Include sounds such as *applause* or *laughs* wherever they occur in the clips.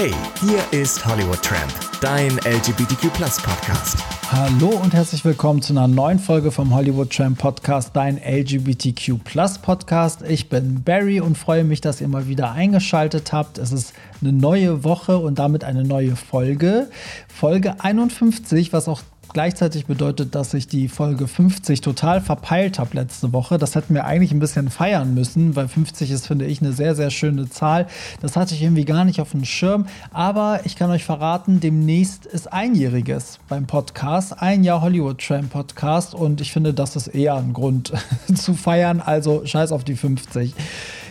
Hey, hier ist Hollywood Tramp, dein LGBTQ Podcast. Hallo und herzlich willkommen zu einer neuen Folge vom Hollywood Tramp Podcast, dein LGBTQ Podcast. Ich bin Barry und freue mich, dass ihr mal wieder eingeschaltet habt. Es ist eine neue Woche und damit eine neue Folge. Folge 51, was auch gleichzeitig bedeutet, dass ich die Folge 50 total verpeilt habe letzte Woche. Das hätten wir eigentlich ein bisschen feiern müssen, weil 50 ist, finde ich, eine sehr, sehr schöne Zahl. Das hatte ich irgendwie gar nicht auf dem Schirm. Aber ich kann euch verraten, demnächst ist einjähriges beim Podcast. Ein Jahr Hollywood Tram Podcast. Und ich finde, das ist eher ein Grund *laughs* zu feiern. Also scheiß auf die 50.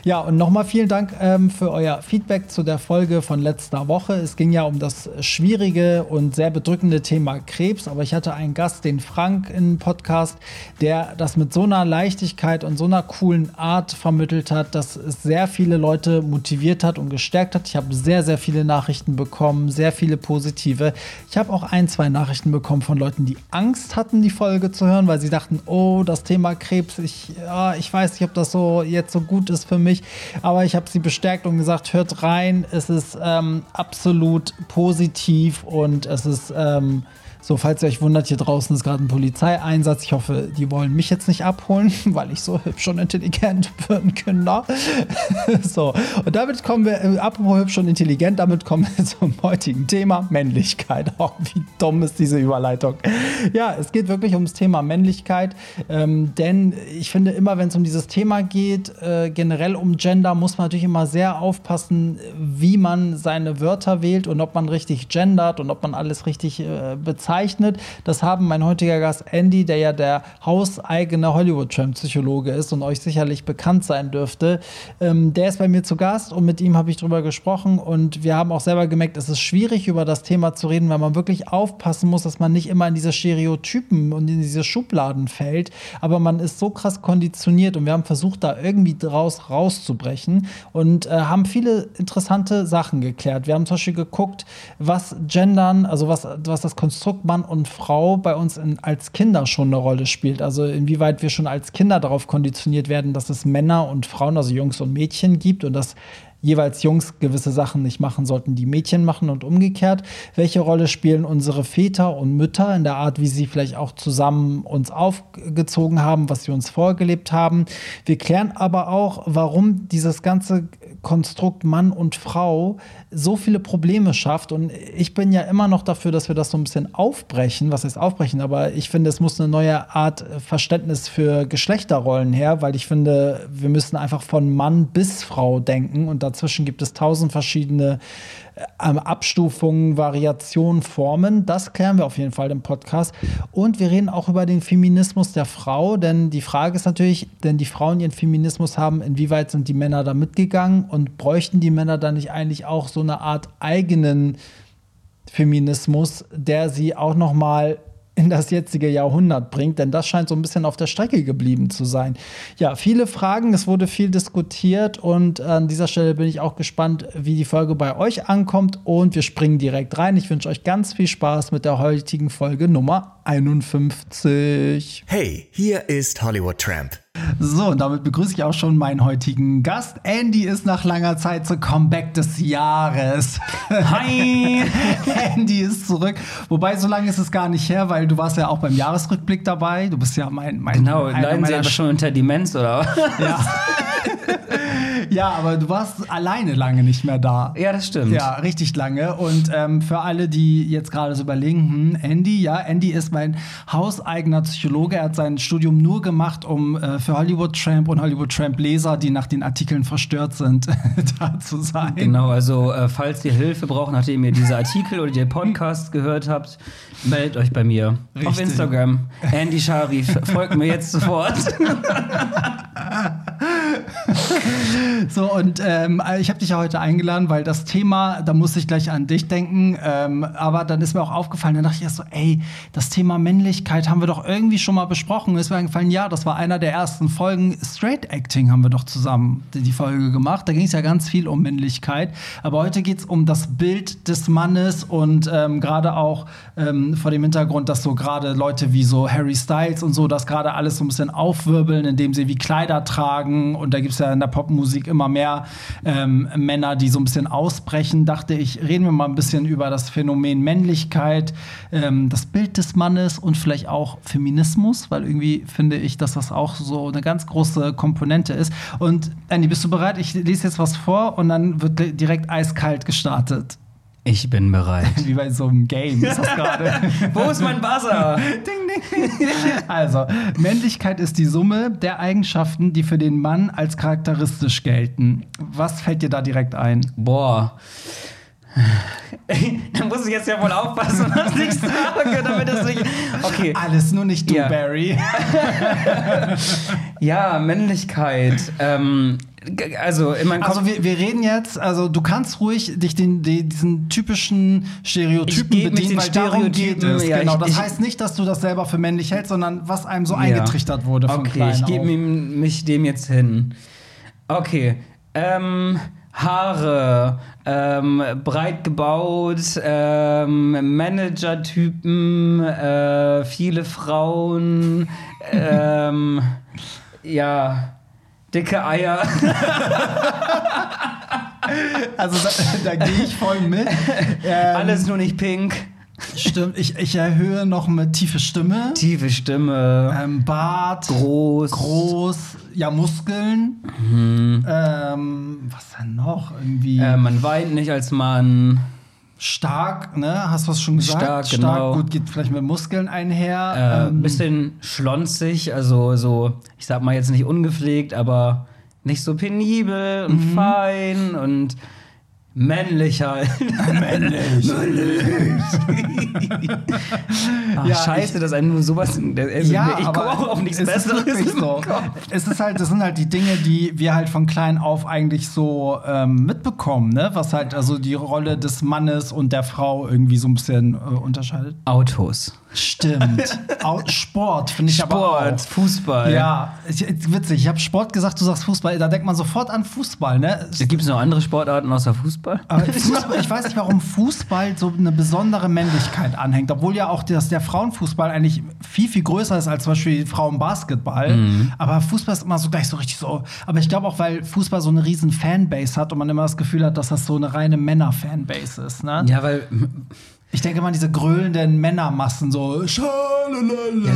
Ja, und nochmal vielen Dank ähm, für euer Feedback zu der Folge von letzter Woche. Es ging ja um das schwierige und sehr bedrückende Thema Krebs, aber ich hatte einen Gast, den Frank, im Podcast, der das mit so einer Leichtigkeit und so einer coolen Art vermittelt hat, dass es sehr viele Leute motiviert hat und gestärkt hat. Ich habe sehr, sehr viele Nachrichten bekommen, sehr viele positive. Ich habe auch ein, zwei Nachrichten bekommen von Leuten, die Angst hatten, die Folge zu hören, weil sie dachten, oh, das Thema Krebs, ich, ja, ich weiß nicht, ob das so jetzt so gut ist für mich nicht. Aber ich habe sie bestärkt und gesagt, hört rein. Es ist ähm, absolut positiv und es ist ähm, so, falls ihr euch wundert, hier draußen ist gerade ein Polizeieinsatz. Ich hoffe, die wollen mich jetzt nicht abholen, *laughs* weil ich so hübsch und intelligent *laughs* bin, Kinder. *laughs* so, und damit kommen wir, äh, apropos hübsch und intelligent, damit kommen wir zum heutigen Thema Männlichkeit. Oh, wie dumm ist diese Überleitung. Ja, es geht wirklich ums Thema Männlichkeit, ähm, denn ich finde immer, wenn es um dieses Thema geht, äh, generell um Gender, muss man natürlich immer sehr aufpassen, wie man seine Wörter wählt und ob man richtig gendert und ob man alles richtig äh, bezeichnet bezeichnet. Das haben mein heutiger Gast Andy, der ja der hauseigene Hollywood-Tramp-Psychologe ist und euch sicherlich bekannt sein dürfte. Ähm, der ist bei mir zu Gast und mit ihm habe ich drüber gesprochen und wir haben auch selber gemerkt, es ist schwierig, über das Thema zu reden, weil man wirklich aufpassen muss, dass man nicht immer in diese Stereotypen und in diese Schubladen fällt. Aber man ist so krass konditioniert und wir haben versucht, da irgendwie draus rauszubrechen und äh, haben viele interessante Sachen geklärt. Wir haben zum Beispiel geguckt, was Gendern, also was, was das Konstrukt Mann und Frau bei uns in, als Kinder schon eine Rolle spielt. Also inwieweit wir schon als Kinder darauf konditioniert werden, dass es Männer und Frauen, also Jungs und Mädchen gibt und dass jeweils Jungs gewisse Sachen nicht machen sollten, die Mädchen machen und umgekehrt. Welche Rolle spielen unsere Väter und Mütter in der Art, wie sie vielleicht auch zusammen uns aufgezogen haben, was sie uns vorgelebt haben? Wir klären aber auch, warum dieses ganze Konstrukt Mann und Frau so viele Probleme schafft. Und ich bin ja immer noch dafür, dass wir das so ein bisschen aufbrechen. Was heißt aufbrechen? Aber ich finde, es muss eine neue Art Verständnis für Geschlechterrollen her, weil ich finde, wir müssen einfach von Mann bis Frau denken und dazwischen gibt es tausend verschiedene Abstufungen, Variationen, Formen. Das klären wir auf jeden Fall im Podcast. Und wir reden auch über den Feminismus der Frau, denn die Frage ist natürlich, denn die Frauen ihren Feminismus haben, inwieweit sind die Männer da mitgegangen und bräuchten die Männer dann nicht eigentlich auch so eine Art eigenen Feminismus, der sie auch noch mal in das jetzige Jahrhundert bringt, denn das scheint so ein bisschen auf der Strecke geblieben zu sein. Ja, viele Fragen, es wurde viel diskutiert und an dieser Stelle bin ich auch gespannt, wie die Folge bei euch ankommt und wir springen direkt rein. Ich wünsche euch ganz viel Spaß mit der heutigen Folge Nummer 51. Hey, hier ist Hollywood Tramp. So, und damit begrüße ich auch schon meinen heutigen Gast. Andy ist nach langer Zeit zu Comeback des Jahres. Hi! *laughs* Andy ist zurück. Wobei, so lange ist es gar nicht her, weil du warst ja auch beim Jahresrückblick dabei. Du bist ja mein. mein genau, leiden Sie aber schon unter Demenz, oder? Ja. *laughs* *laughs* ja, aber du warst alleine lange nicht mehr da. Ja, das stimmt. Ja, richtig lange. Und ähm, für alle, die jetzt gerade so überlegen, hm, Andy, ja, Andy ist mein hauseigener Psychologe. Er hat sein Studium nur gemacht, um äh, für Hollywood Tramp und Hollywood Tramp Leser, die nach den Artikeln verstört sind, *laughs* da zu sein. Genau, also äh, falls ihr Hilfe braucht, nachdem ihr diese Artikel oder den Podcast *laughs* gehört habt, meldet euch bei mir Richtig. auf Instagram. Andy Sharif, folgt mir jetzt sofort. *laughs* so, und ähm, ich habe dich ja heute eingeladen, weil das Thema, da muss ich gleich an dich denken, ähm, aber dann ist mir auch aufgefallen, dann dachte ich erst so, ey, das Thema Männlichkeit haben wir doch irgendwie schon mal besprochen. Ist mir eingefallen, ja, das war einer der ersten Folgen. Straight Acting haben wir doch zusammen die Folge gemacht. Da ging es ja ganz viel um Männlichkeit. Aber heute geht es um das Bild des Mannes und ähm, gerade auch ähm, vor dem Hintergrund, dass so gerade Leute wie so Harry Styles und so das gerade alles so ein bisschen aufwirbeln, indem sie wie Kleider tragen. Und da gibt es ja in der Popmusik immer mehr ähm, Männer, die so ein bisschen ausbrechen. Dachte ich, reden wir mal ein bisschen über das Phänomen Männlichkeit, ähm, das Bild des Mannes und vielleicht auch Feminismus, weil irgendwie finde ich, dass das auch so eine ganz große Komponente ist. Und Andy, bist du bereit? Ich lese jetzt was vor und dann wird direkt eiskalt gestartet. Ich bin bereit. *laughs* Wie bei so einem Game ist das gerade. *laughs* Wo ist mein Buzzer? *laughs* ding, ding. Also, Männlichkeit ist die Summe der Eigenschaften, die für den Mann als charakteristisch gelten. Was fällt dir da direkt ein? Boah. da muss ich jetzt ja wohl aufpassen, was ich sage, damit das nicht. Okay. Alles nur nicht du, Ja. Barry. Ja, Männlichkeit. Ähm, also. Also wir, wir reden jetzt, also du kannst ruhig dich den, die, diesen typischen Stereotypen bedienen, den weil darum geht Stereotypen, es. ja, genau. das ich- heißt nicht, dass du das selber für männlich hältst, sondern was einem so Ja. eingetrichtert wurde von Okay, ich gebe mich dem jetzt hin. Okay. Ähm, Haare, ähm, breit gebaut, ähm, Manager-Typen, äh, viele Frauen, *laughs* ähm, ja, dicke Eier. *laughs* Also da, da gehe ich voll mit. Ähm, Alles nur nicht pink. Stimmt, ich, ich erhöhe noch mit tiefe Stimme. Tiefe Stimme. Ähm, Bart. groß. Groß. Ja, Muskeln. Mhm. Ähm, was denn noch? Irgendwie Äh, man weint nicht als Mann. Stark, ne? Hast du was schon gesagt? Stark, genau. gut, geht vielleicht mit Muskeln einher. Äh, Ähm, bisschen schlonzig, also so, ich sag mal jetzt nicht ungepflegt, aber nicht so penibel und Mhm. fein und *laughs* männlich halt. männlich. Ach, Ja, scheiße, dass einem nur sowas. Also, Ja, ich komme auch auf nichts es ist Besseres. im so. Es ist halt, das sind halt die Dinge, die wir halt von klein auf eigentlich so ähm, mitbekommen, ne? Was halt also die Rolle des Mannes und der Frau irgendwie so ein bisschen äh, unterscheidet. Autos. Stimmt. Sport finde ich aber Sport, auch. Fußball. Ja, ich, witzig. Ich habe Sport gesagt, du sagst Fußball. Da denkt man sofort an Fußball, ne? Gibt es noch andere Sportarten außer Fußball? Aber Fußball, ich weiß nicht, warum Fußball so eine besondere Männlichkeit anhängt, obwohl ja auch das, der Frauenfußball eigentlich viel, viel größer ist als zum Beispiel Frauenbasketball. Mhm. Aber Fußball ist immer so gleich so richtig so. Aber ich glaube auch, weil Fußball so eine riesen Fanbase hat und man immer das Gefühl hat, dass das so eine reine Männer-Fanbase ist. Ne? Ja, weil Ich denke an diese grölenden Männermassen, so ja,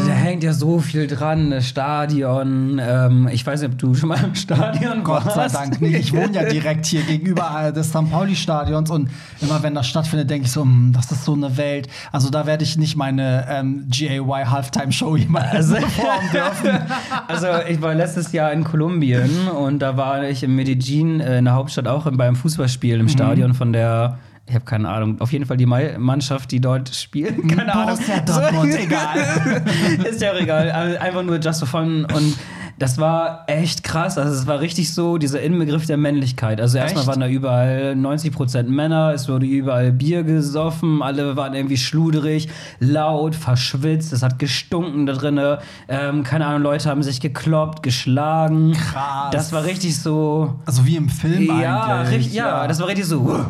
da hängt ja so viel dran. Das Stadion. Ähm, ich weiß nicht, ob du schon mal im Stadion Gott sei warst. Dank nicht. Ich wohne ja direkt hier gegenüber äh, des St. Pauli-Stadions und immer wenn das stattfindet, denke ich so, hm, das ist so eine Welt. Also da werde ich nicht meine ähm, GAY Halftime-Show jemals Also- *laughs* performen dürfen. Also ich war letztes Jahr in Kolumbien und da war ich in Medellin, äh, in der Hauptstadt, auch beim Fußballspiel Mhm. im Stadion von der, ich habe keine Ahnung, auf jeden Fall die Mannschaft, die dort spielt. Keine Ahnung. Borussia *laughs* Dortmund, egal. *laughs* Ist ja auch egal. Also Einfach nur just for fun und das war echt krass. Also es war richtig so dieser Inbegriff der Männlichkeit. Also erstmal Echt? waren da überall 90% Männer, es wurde überall Bier gesoffen, alle waren irgendwie schluderig, laut, verschwitzt, es hat gestunken da drinne. Ähm, keine Ahnung, Leute haben sich gekloppt, geschlagen. Krass. Das war richtig so. Also wie im Film Ja, eigentlich. richtig, ja, das war richtig so.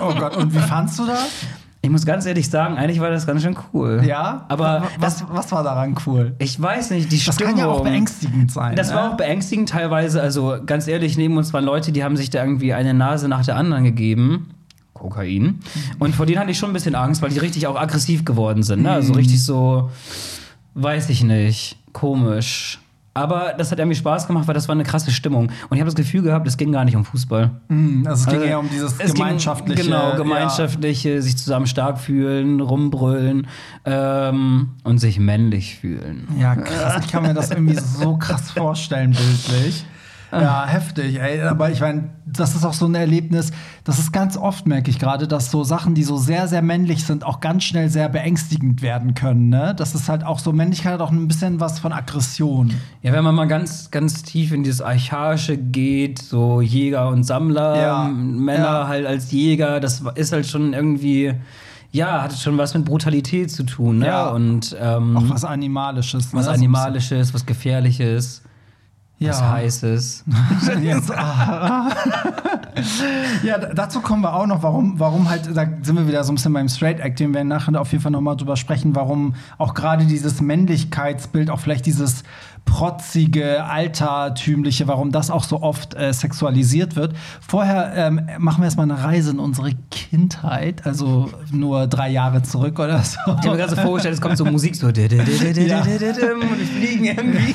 Oh Gott, und wie fandst du das? Ich muss ganz ehrlich sagen, eigentlich war das ganz schön cool. Ja? Aber was, was war daran cool? Ich weiß nicht, die Das Stimmung. kann ja auch beängstigend sein. Das ne? war auch beängstigend teilweise. Also ganz ehrlich, neben uns waren Leute, die haben sich da irgendwie eine Nase nach der anderen gegeben. Kokain. Und vor denen hatte ich schon ein bisschen Angst, weil die richtig auch aggressiv geworden sind. Ne? Mhm. Also richtig so, weiß ich nicht, komisch. Aber das hat irgendwie Spaß gemacht, weil das war eine krasse Stimmung. Und ich habe das Gefühl gehabt, es ging gar nicht um Fußball. Hm, also es ging Also, eher um dieses es ging- gemeinschaftliche. Genau, gemeinschaftliche, sich zusammen stark fühlen, rumbrüllen ähm, und sich männlich fühlen. Ja, krass. Ich kann mir das irgendwie so krass vorstellen, bildlich. Ja, heftig, ey. Aber ich meine, das ist auch so ein Erlebnis, das ist ganz oft, merke ich gerade, dass so Sachen, die so sehr, sehr männlich sind, auch ganz schnell sehr beängstigend werden können. Ne? Das ist halt auch so, Männlichkeit hat auch ein bisschen was von Aggression. Ja, wenn man mal ganz, ganz tief in dieses Archaische geht, so Jäger und Sammler, Ja, Männer ja. halt als Jäger, das ist halt schon irgendwie, ja, hat schon was mit Brutalität zu tun, ne? Ja. Und ähm, Auch was Animalisches. Ne? was Animalisches, was Gefährliches. Was Ja. Heißes. Ah, ah. ja, dazu kommen wir auch noch, warum, warum halt, da sind wir wieder so ein bisschen beim Straight Acting, wir werden nachher auf jeden Fall nochmal drüber sprechen, warum auch gerade dieses Männlichkeitsbild, auch vielleicht dieses protzige, altertümliche, warum das auch so oft äh, sexualisiert wird. Vorher ähm, machen wir erstmal eine Reise in unsere Kindheit, also nur drei Jahre zurück oder so. Ich habe mir gerade so vorgestellt, es kommt so Musik so. Ja. Und wir fliegen irgendwie.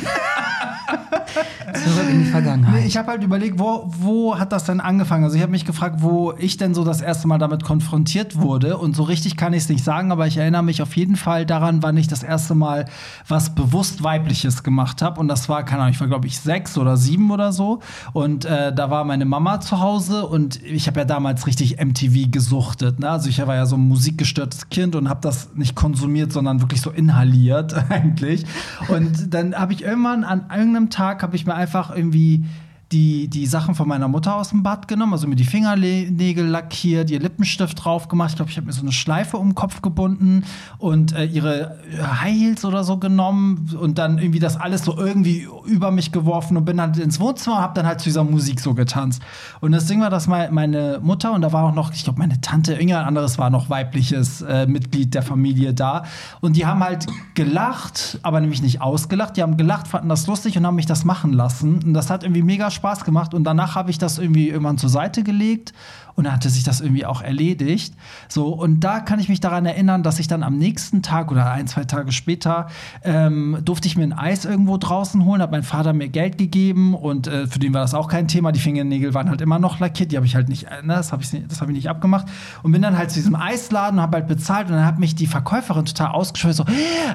Zurück in die Vergangenheit. Ich habe halt überlegt, wo, wo hat das denn angefangen? Also ich habe mich gefragt, wo ich denn so das erste Mal damit konfrontiert wurde. Und so richtig kann ich es nicht sagen, aber ich erinnere mich auf jeden Fall daran, wann ich das erste Mal was bewusst Weibliches gemacht habe. Und das war, keine Ahnung, ich war, glaube ich, sechs oder sieben oder so. Und äh, da war meine Mama zu Hause und ich habe ja damals richtig MTV gesuchtet. Ne? Also ich war ja so ein musikgestörtes Kind und habe das nicht konsumiert, sondern wirklich so inhaliert *laughs* eigentlich. Und dann habe ich irgendwann an irgendeinem Tag habe ich mir einfach irgendwie die, die Sachen von meiner Mutter aus dem Bad genommen, also mir die Fingernägel lackiert, ihr Lippenstift drauf gemacht. Ich glaube, ich habe mir so eine Schleife um den Kopf gebunden und äh, ihre High Heels oder so genommen und dann irgendwie das alles so irgendwie über mich geworfen und bin dann ins Wohnzimmer und habe dann halt zu dieser Musik so getanzt. Und das Ding war, dass mei- meine Mutter und da war auch noch, ich glaube, meine Tante, irgendein anderes war noch weibliches äh, Mitglied der Familie da. Und die haben halt gelacht, aber nämlich nicht ausgelacht. Die haben gelacht, fanden das lustig und haben mich das machen lassen. Und das hat irgendwie mega Spaß gemacht. Und danach habe ich das irgendwie irgendwann zur Seite gelegt und dann hatte sich das irgendwie auch erledigt. So, und da kann ich mich daran erinnern, dass ich dann am nächsten Tag oder ein, zwei Tage später ähm, durfte ich mir ein Eis irgendwo draußen holen, hat mein Vater mir Geld gegeben und äh, für den war das auch kein Thema. Die Fingernägel waren halt immer noch lackiert, die habe ich halt nicht, äh, ne, das habe ich, hab ich nicht abgemacht. Und bin dann halt zu diesem Eisladen und habe halt bezahlt und dann hat mich die Verkäuferin total ausgeschwört, so,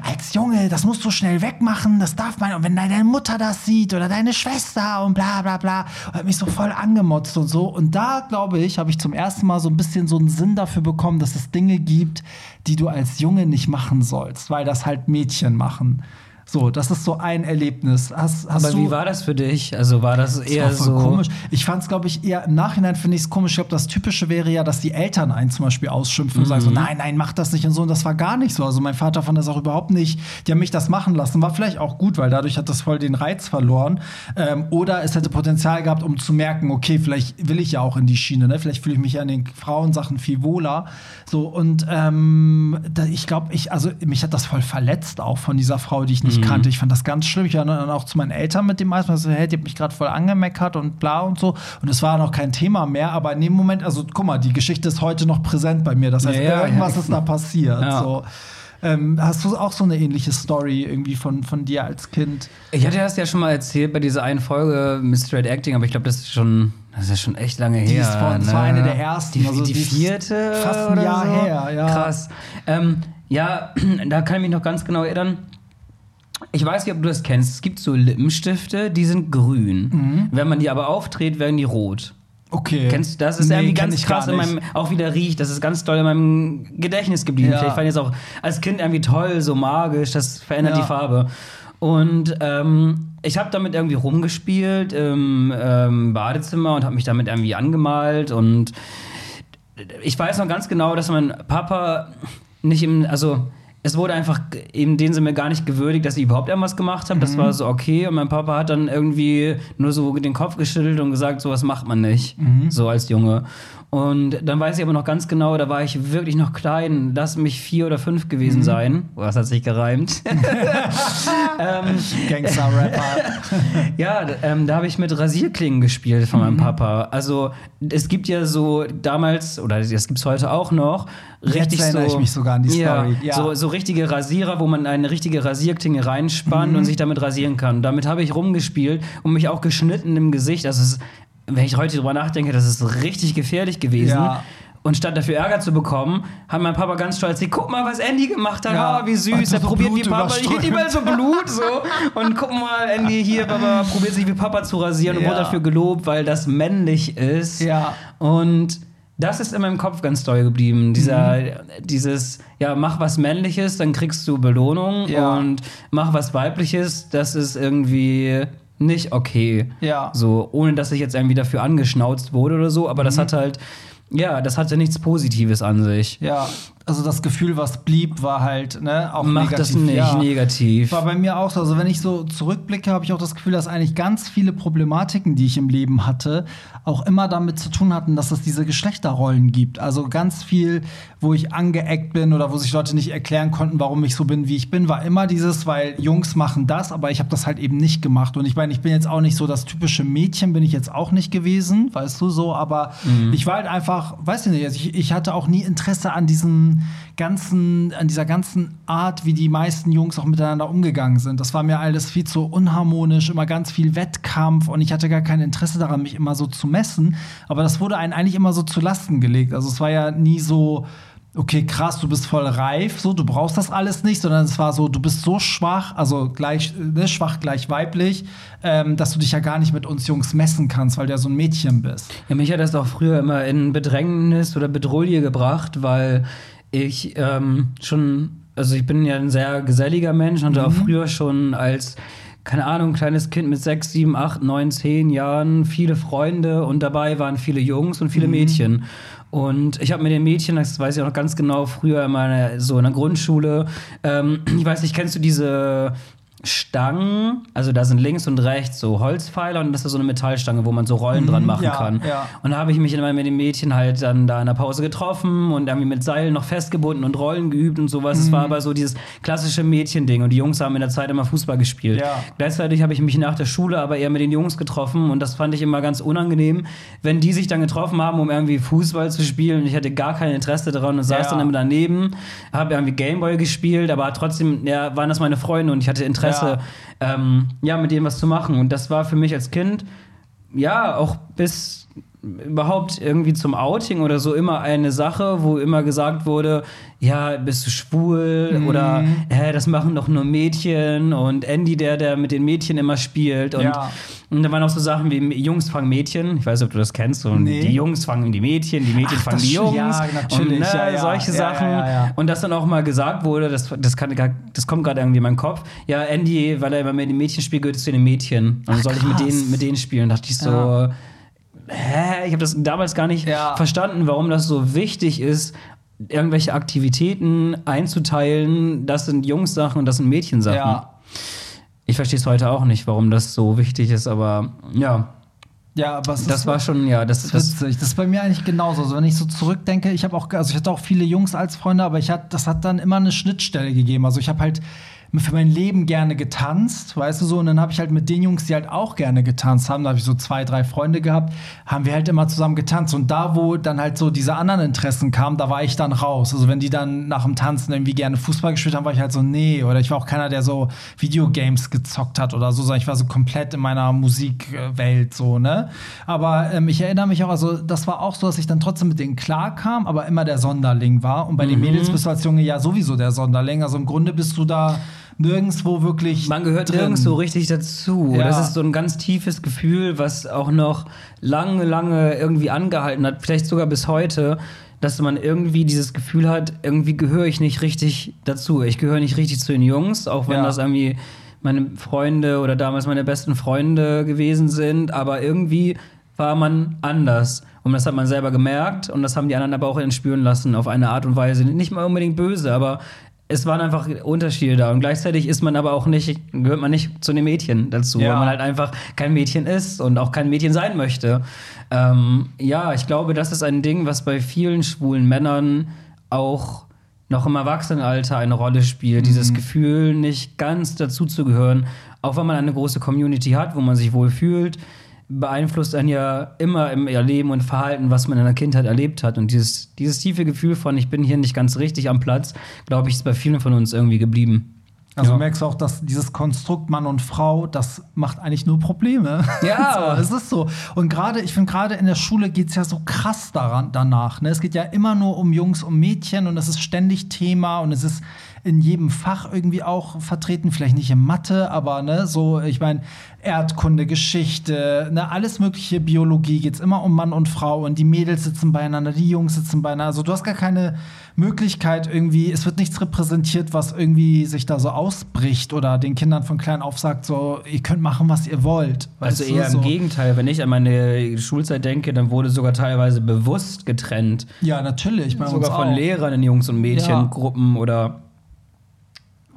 als Junge, das musst du schnell wegmachen, das darf man, und wenn deine Mutter das sieht oder deine Schwester und bla bla bla, und hat mich so voll angemotzt und so. Und da, glaube ich, habe ich zum ersten Mal so ein bisschen so einen Sinn dafür bekommen, dass es Dinge gibt, die du als Junge nicht machen sollst, weil das halt Mädchen machen. So, das ist so ein Erlebnis. Hast, hast Aber wie war das für dich? Also war das das eher war voll so. komisch. Ich fand es, glaube ich, eher im Nachhinein finde ich es komisch. Ich glaube, das Typische wäre ja, dass die Eltern einen zum Beispiel ausschimpfen und sagen so, Mhm. nein, nein, mach das nicht und so. Und das war gar nicht so. Also mein Vater fand das auch überhaupt nicht. Die haben mich das machen lassen. War vielleicht auch gut, weil dadurch hat das voll den Reiz verloren. Ähm, oder es hätte Potenzial gehabt, um zu merken, okay, vielleicht will ich ja auch in die Schiene. Ne? Vielleicht fühle ich mich ja in den Frauensachen viel wohler. So und ähm, ich glaube, ich also mich hat das voll verletzt auch von dieser Frau, die ich nicht kannte. Ich fand das ganz schlimm. Ich war dann auch zu meinen Eltern mit dem Eis, und so, hey, die hat mich gerade voll angemeckert und bla und so. Und es war noch kein Thema mehr. Aber in dem Moment, also guck mal, die Geschichte ist heute noch präsent bei mir. Das heißt, Ja, ja, irgendwas ja. ist da *laughs* passiert. Ja. So. Ähm, hast du auch so eine ähnliche Story irgendwie von, von dir als Kind? Ich hatte das ja schon mal erzählt bei dieser einen Folge mit Straight Acting, aber ich glaube, das ist schon, das ist schon echt lange Die her. ist von- das war ne? eine der ersten, Die, also die, die vierte. fast ein Jahr so? her, ja. Krass. Ähm, ja, *clears throat* da kann ich mich noch ganz genau erinnern. Ich weiß nicht, ob du das kennst. Es gibt so Lippenstifte, die sind grün. Mhm. Wenn man die aber aufdreht, werden die rot. Okay. Kennst du das? Ist Nee, irgendwie ganz krass in meinem, auch wieder riecht. Das ist ganz doll in meinem Gedächtnis geblieben. Ja. Vielleicht fand ich es auch als Kind irgendwie toll, so magisch. Das verändert Ja. die Farbe. Und ähm, ich habe damit irgendwie rumgespielt im ähm, Badezimmer und habe mich damit irgendwie angemalt. Und ich weiß noch ganz genau, dass mein Papa nicht im, also es wurde einfach in dem Sinne gar nicht gewürdigt, dass ich überhaupt irgendwas gemacht habe. Mhm. Das war so okay. Und mein Papa hat dann irgendwie nur so den Kopf geschüttelt und gesagt, sowas macht man nicht. Mhm. So als Junge. Und dann weiß ich aber noch ganz genau, da war ich wirklich noch klein. Lass mich vier oder fünf gewesen Mhm. sein. Oh, das hat sich gereimt. *laughs* Gangster-Rapper. *laughs* Ja, ähm, da habe ich mit Rasierklingen gespielt von Mhm. meinem Papa. Also es gibt ja so damals, oder das gibt es heute auch noch, richtig erinnere so, ich mich sogar an die Story, ja. So, so richtige Rasierer, wo man eine richtige Rasierklinge reinspannt Mhm. und sich damit rasieren kann. Damit habe ich rumgespielt und mich auch geschnitten im Gesicht. Also es ist, wenn ich heute drüber nachdenke, das ist richtig gefährlich gewesen. Ja. Und statt dafür Ärger zu bekommen, hat mein Papa ganz stolz gesagt, guck mal, was Andy gemacht hat. Ja. Ah, wie süß. Er so probiert Blut wie Papa. Hier überströmt. überall *laughs* so Blut so. Und guck mal, Andy hier, Papa probiert sich wie Papa zu rasieren und Ja. wurde dafür gelobt, weil das männlich ist. Ja. Und das ist in meinem Kopf ganz doll geblieben. Dieser, Mhm. dieses, ja, mach was Männliches, dann kriegst du Belohnung. Ja. Und mach was Weibliches, das ist irgendwie nicht okay. Ja. So, ohne dass ich jetzt irgendwie dafür angeschnauzt wurde oder so. Aber Mhm. das hat halt, ja, das hatte nichts Positives an sich. Ja. Also das Gefühl, was blieb, war halt ne, auch Mach negativ. das nicht ja. negativ. War bei mir auch so. Also wenn ich so zurückblicke, habe ich auch das Gefühl, dass eigentlich ganz viele Problematiken, die ich im Leben hatte, auch immer damit zu tun hatten, dass es diese Geschlechterrollen gibt. Also ganz viel, wo ich angeeckt bin oder wo sich Leute nicht erklären konnten, warum ich so bin, wie ich bin, war immer dieses, weil Jungs machen das, aber ich habe das halt eben nicht gemacht. Und ich meine, ich bin jetzt auch nicht so das typische Mädchen, bin ich jetzt auch nicht gewesen, weißt du so, aber ich war halt einfach, weiß ich nicht, also ich, ich hatte auch nie Interesse an diesen ganzen, an dieser ganzen Art, wie die meisten Jungs auch miteinander umgegangen sind. Das war mir alles viel zu unharmonisch, immer ganz viel Wettkampf und ich hatte gar kein Interesse daran, mich immer so zu messen. Aber das wurde einem eigentlich immer so zu Lasten gelegt. Also es war ja nie so, okay, krass, du bist voll reif, so, du brauchst das alles nicht, sondern es war so, du bist so schwach, also gleich, ne, schwach gleich weiblich, ähm, dass du dich ja gar nicht mit uns Jungs messen kannst, weil du ja so ein Mädchen bist. Ja, mich hat das auch früher immer in Bedrängnis oder Bedrohlie gebracht, weil ich ähm, schon, also ich bin ja ein sehr geselliger Mensch und hatte auch früher schon als keine Ahnung, kleines Kind mit sechs, sieben, acht, neun, zehn Jahren, viele Freunde und dabei waren viele Jungs und viele Mädchen. Und ich habe mit den Mädchen, das weiß ich auch noch ganz genau, früher in meiner, so in der Grundschule, ähm, *clears throat* ich weiß nicht, kennst du diese Stangen, also da sind links und rechts so Holzpfeiler und das ist so eine Metallstange, wo man so Rollen dran machen ja, kann. ja. Und da habe ich mich immer mit den Mädchen halt dann da in der Pause getroffen und irgendwie mit Seilen noch festgebunden und Rollen geübt und sowas. Es Mhm. war aber so dieses klassische Mädchending und die Jungs haben in der Zeit immer Fußball gespielt. Ja. Gleichzeitig habe ich mich nach der Schule aber eher mit den Jungs getroffen und das fand ich immer ganz unangenehm, wenn die sich dann getroffen haben, um irgendwie Fußball zu spielen und ich hatte gar kein Interesse daran und saß dann immer daneben, habe irgendwie Gameboy gespielt, aber trotzdem ja, waren das meine Freunde und ich hatte Interesse, ja. Ähm, ja, mit denen was zu machen und das war für mich als Kind ja auch bis überhaupt irgendwie zum Outing oder so immer eine Sache, wo immer gesagt wurde, ja, bist du schwul Mhm. oder hä, das machen doch nur Mädchen und Andy, der, der mit den Mädchen immer spielt und, Ja. Und da waren auch so Sachen wie Jungs fangen Mädchen, ich weiß nicht, ob du das kennst, und Nee. die Jungs fangen die Mädchen, die Mädchen Ach, fangen die Jungs. Ja, natürlich, und ne, ja, ja. solche Sachen. und das dann auch mal gesagt wurde, das, das, kann, das kommt gerade irgendwie in meinen Kopf, ja, Andy, weil er immer mit den Mädchen spielt, gehört zu den Mädchen. Und dann soll ich mit denen, mit denen spielen, dachte ich so, hä, ich habe das damals gar nicht verstanden, warum das so wichtig ist, irgendwelche Aktivitäten einzuteilen. Das sind Jungs-Sachen und das sind Mädchensachen. Ja. Ich verstehe es heute auch nicht, warum das so wichtig ist, aber ja, Ja, aber das ist war schon, ja, das, Das das, ist witzig. Das ist bei mir eigentlich genauso. Also wenn ich so zurückdenke, ich habe auch, also ich hatte auch viele Jungs als Freunde, aber ich hatte, das hat dann immer eine Schnittstelle gegeben. Also ich habe halt für mein Leben gerne getanzt, weißt du so, und dann habe ich halt mit den Jungs, die halt auch gerne getanzt haben, da habe ich so zwei, drei Freunde gehabt, haben wir halt immer zusammen getanzt. Und da, wo dann halt so diese anderen Interessen kamen, da war ich dann raus. Also wenn die dann nach dem Tanzen irgendwie gerne Fußball gespielt haben, war ich halt so, nee. Oder ich war auch keiner, der so Videogames gezockt hat oder so, sondern ich war so komplett in meiner Musikwelt so, ne? Aber ähm, ich erinnere mich auch, also das war auch so, dass ich dann trotzdem mit denen klarkam, aber immer der Sonderling war. Und bei den Mädels bist du als Junge ja sowieso der Sonderling. Also im Grunde bist du da nirgendwo wirklich. man gehört drin. nirgends so richtig dazu. Ja. Das ist so ein ganz tiefes Gefühl, was auch noch lange, lange irgendwie angehalten hat, vielleicht sogar bis heute, dass man irgendwie dieses Gefühl hat, irgendwie gehöre ich nicht richtig dazu. Ich gehöre nicht richtig zu den Jungs, auch wenn Ja. das irgendwie meine Freunde oder damals meine besten Freunde gewesen sind, aber irgendwie war man anders. Und das hat man selber gemerkt und das haben die anderen aber auch entspüren lassen auf eine Art und Weise. Nicht mal unbedingt böse, aber es waren einfach Unterschiede da. Und gleichzeitig ist man aber auch nicht, gehört man nicht zu den Mädchen dazu, Ja. weil man halt einfach kein Mädchen ist und auch kein Mädchen sein möchte. Ähm, ja, ich glaube, das ist ein Ding, was bei vielen schwulen Männern auch noch im Erwachsenenalter eine Rolle spielt. Dieses Gefühl, nicht ganz dazuzugehören, auch wenn man eine große Community hat, wo man sich wohl fühlt, beeinflusst einen ja immer im Leben und Verhalten, was man in der Kindheit erlebt hat. Und dieses, dieses tiefe Gefühl von, ich bin hier nicht ganz richtig am Platz, glaube ich, ist bei vielen von uns irgendwie geblieben. Also Ja. merkst du auch, dass dieses Konstrukt Mann und Frau, das macht eigentlich nur Probleme. *laughs* Ja. so, es ist so. Und gerade, ich finde, gerade in der Schule geht es ja so krass daran, danach. Ne? Es geht ja immer nur um Jungs, um Mädchen und es ist ständig Thema und es ist in jedem Fach irgendwie auch vertreten, vielleicht nicht in Mathe, aber ne, so, ich meine, Erdkunde, Geschichte, ne, alles mögliche Biologie geht es immer um Mann und Frau und die Mädels sitzen beieinander, die Jungs sitzen beieinander. Also du hast gar keine Möglichkeit irgendwie, es wird nichts repräsentiert, was irgendwie sich da so ausbricht oder den Kindern von klein auf sagt, so, ihr könnt machen, was ihr wollt. Also eher so. im Gegenteil, wenn ich an meine Schulzeit denke, dann wurde sogar teilweise bewusst getrennt. Ja, natürlich. Bei sogar von auch. Lehrern in Jungs- und Mädchengruppen ja. oder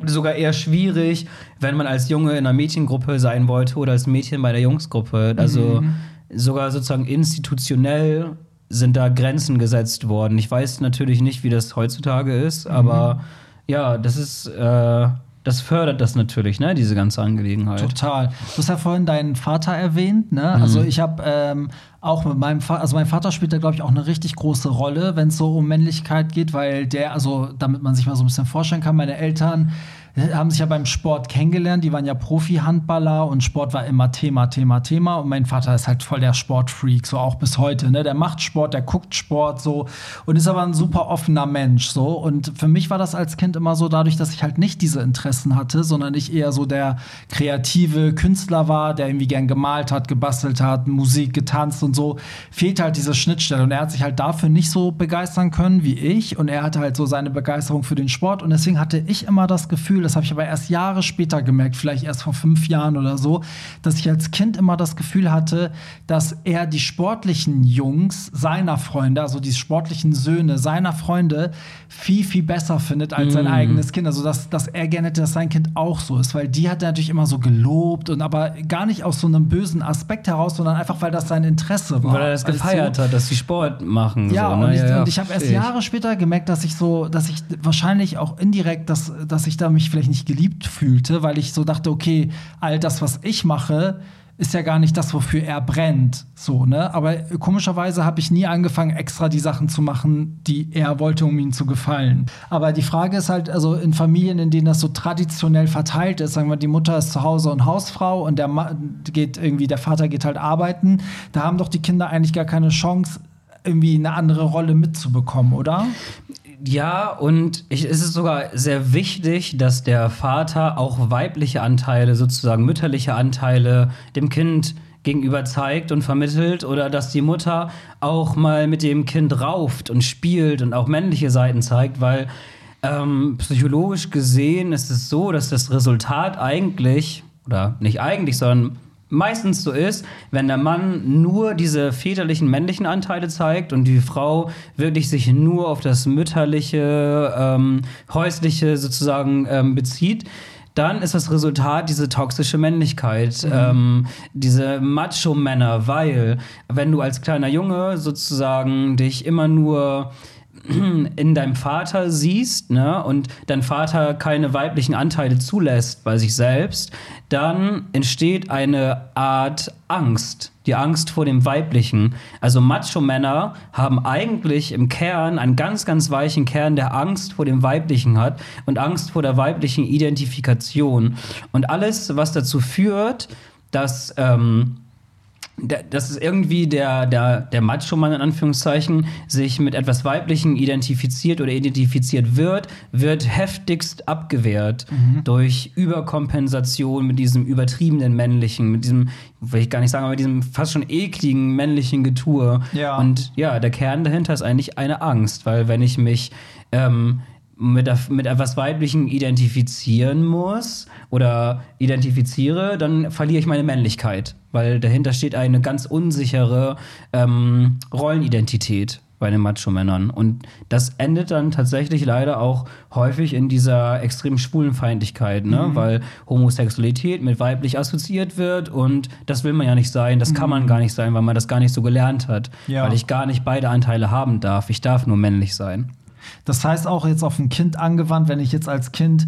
sogar eher schwierig, wenn man als Junge in einer Mädchengruppe sein wollte oder als Mädchen bei der Jungsgruppe. Also mhm. sogar sozusagen institutionell sind da Grenzen gesetzt worden. Ich weiß natürlich nicht, wie das heutzutage ist, mhm. aber ja, das ist. Äh, das fördert das natürlich, ne, diese ganze Angelegenheit. Total. Du hast ja vorhin deinen Vater erwähnt, ne? Also mhm. Also ich habe ähm, auch mit meinem Vater, also mein Vater spielt da, glaube ich, auch eine richtig große Rolle, wenn es so um Männlichkeit geht, weil der, also damit man sich mal so ein bisschen vorstellen kann, meine Eltern haben sich ja beim Sport kennengelernt. Die waren ja Profi-Handballer und Sport war immer Thema, Thema, Thema. Und mein Vater ist halt voll der Sportfreak, so auch bis heute. Ne? Der macht Sport, der guckt Sport so und ist aber ein super offener Mensch. So. Und für mich war das als Kind immer so, dadurch, dass ich halt nicht diese Interessen hatte, sondern ich eher so der kreative Künstler war, der irgendwie gern gemalt hat, gebastelt hat, Musik getanzt und so, fehlt halt diese Schnittstelle. Und er hat sich halt dafür nicht so begeistern können wie ich. Und er hatte halt so seine Begeisterung für den Sport. Und deswegen hatte ich immer das Gefühl, das habe ich aber erst Jahre später gemerkt, vielleicht erst vor fünf Jahren oder so, dass ich als Kind immer das Gefühl hatte, dass er die sportlichen Jungs seiner Freunde, also die sportlichen Söhne seiner Freunde, viel, viel besser findet als sein mm. eigenes Kind. Also, dass, dass er gerne hätte, dass sein Kind auch so ist, weil die hat er natürlich immer so gelobt und aber gar nicht aus so einem bösen Aspekt heraus, sondern einfach, weil das sein Interesse war. Weil er das gefeiert so. hat, dass sie Sport machen. Ja, so, ne? und, ich, ja, und ich habe erst Jahre später gemerkt, dass ich so, dass ich wahrscheinlich auch indirekt, dass, dass ich da mich vielleicht nicht geliebt fühlte, weil ich so dachte, okay, all das, was ich mache, ist ja gar nicht das, wofür er brennt. So, ne? Aber komischerweise habe ich nie angefangen, extra die Sachen zu machen, die er wollte, um ihm zu gefallen. Aber die Frage ist halt, also in Familien, in denen das so traditionell verteilt ist, sagen wir, die Mutter ist zu Hause und Hausfrau und der Mann geht irgendwie, der Vater geht halt arbeiten, da haben doch die Kinder eigentlich gar keine Chance, irgendwie eine andere Rolle mitzubekommen, oder? Ja, und ich, es ist sogar sehr wichtig, dass der Vater auch weibliche Anteile, sozusagen mütterliche Anteile dem Kind gegenüber zeigt und vermittelt oder dass die Mutter auch mal mit dem Kind rauft und spielt und auch männliche Seiten zeigt, weil ähm, psychologisch gesehen ist es so, dass das Resultat eigentlich, oder nicht eigentlich, sondern meistens so ist, wenn der Mann nur diese väterlichen männlichen Anteile zeigt und die Frau wirklich sich nur auf das mütterliche, ähm, häusliche sozusagen ähm, bezieht, dann ist das Resultat diese toxische Männlichkeit, mhm. ähm, diese Macho-Männer, weil wenn du als kleiner Junge sozusagen dich immer nur *clears throat* in deinem Vater siehst ne, und dein Vater keine weiblichen Anteile zulässt bei sich selbst, dann entsteht eine Art Angst. Die Angst vor dem Weiblichen. Also Macho-Männer haben eigentlich im Kern einen ganz, ganz weichen Kern, der Angst vor dem Weiblichen hat und Angst vor der weiblichen Identifikation. Und alles, was dazu führt, dass ähm, dass es irgendwie der, der, der Macho-Mann in Anführungszeichen sich mit etwas Weiblichem identifiziert oder identifiziert wird, wird heftigst abgewehrt mhm. durch Überkompensation mit diesem übertriebenen männlichen, mit diesem, will ich gar nicht sagen, aber mit diesem fast schon ekligen männlichen Getue. Ja. Und ja, der Kern dahinter ist eigentlich eine Angst, weil wenn ich mich ähm, mit, mit etwas Weiblichem identifizieren muss oder identifiziere, dann verliere ich meine Männlichkeit, weil dahinter steht eine ganz unsichere ähm, Rollenidentität bei den Macho-Männern. Und das endet dann tatsächlich leider auch häufig in dieser extrem schwulen Feindlichkeit, ne? Mhm. weil Homosexualität mit weiblich assoziiert wird und das will man ja nicht sein, das mhm. kann man gar nicht sein, weil man das gar nicht so gelernt hat, ja. weil ich gar nicht beide Anteile haben darf. Ich darf nur männlich sein. Das heißt auch jetzt auf ein Kind angewandt, wenn ich jetzt als Kind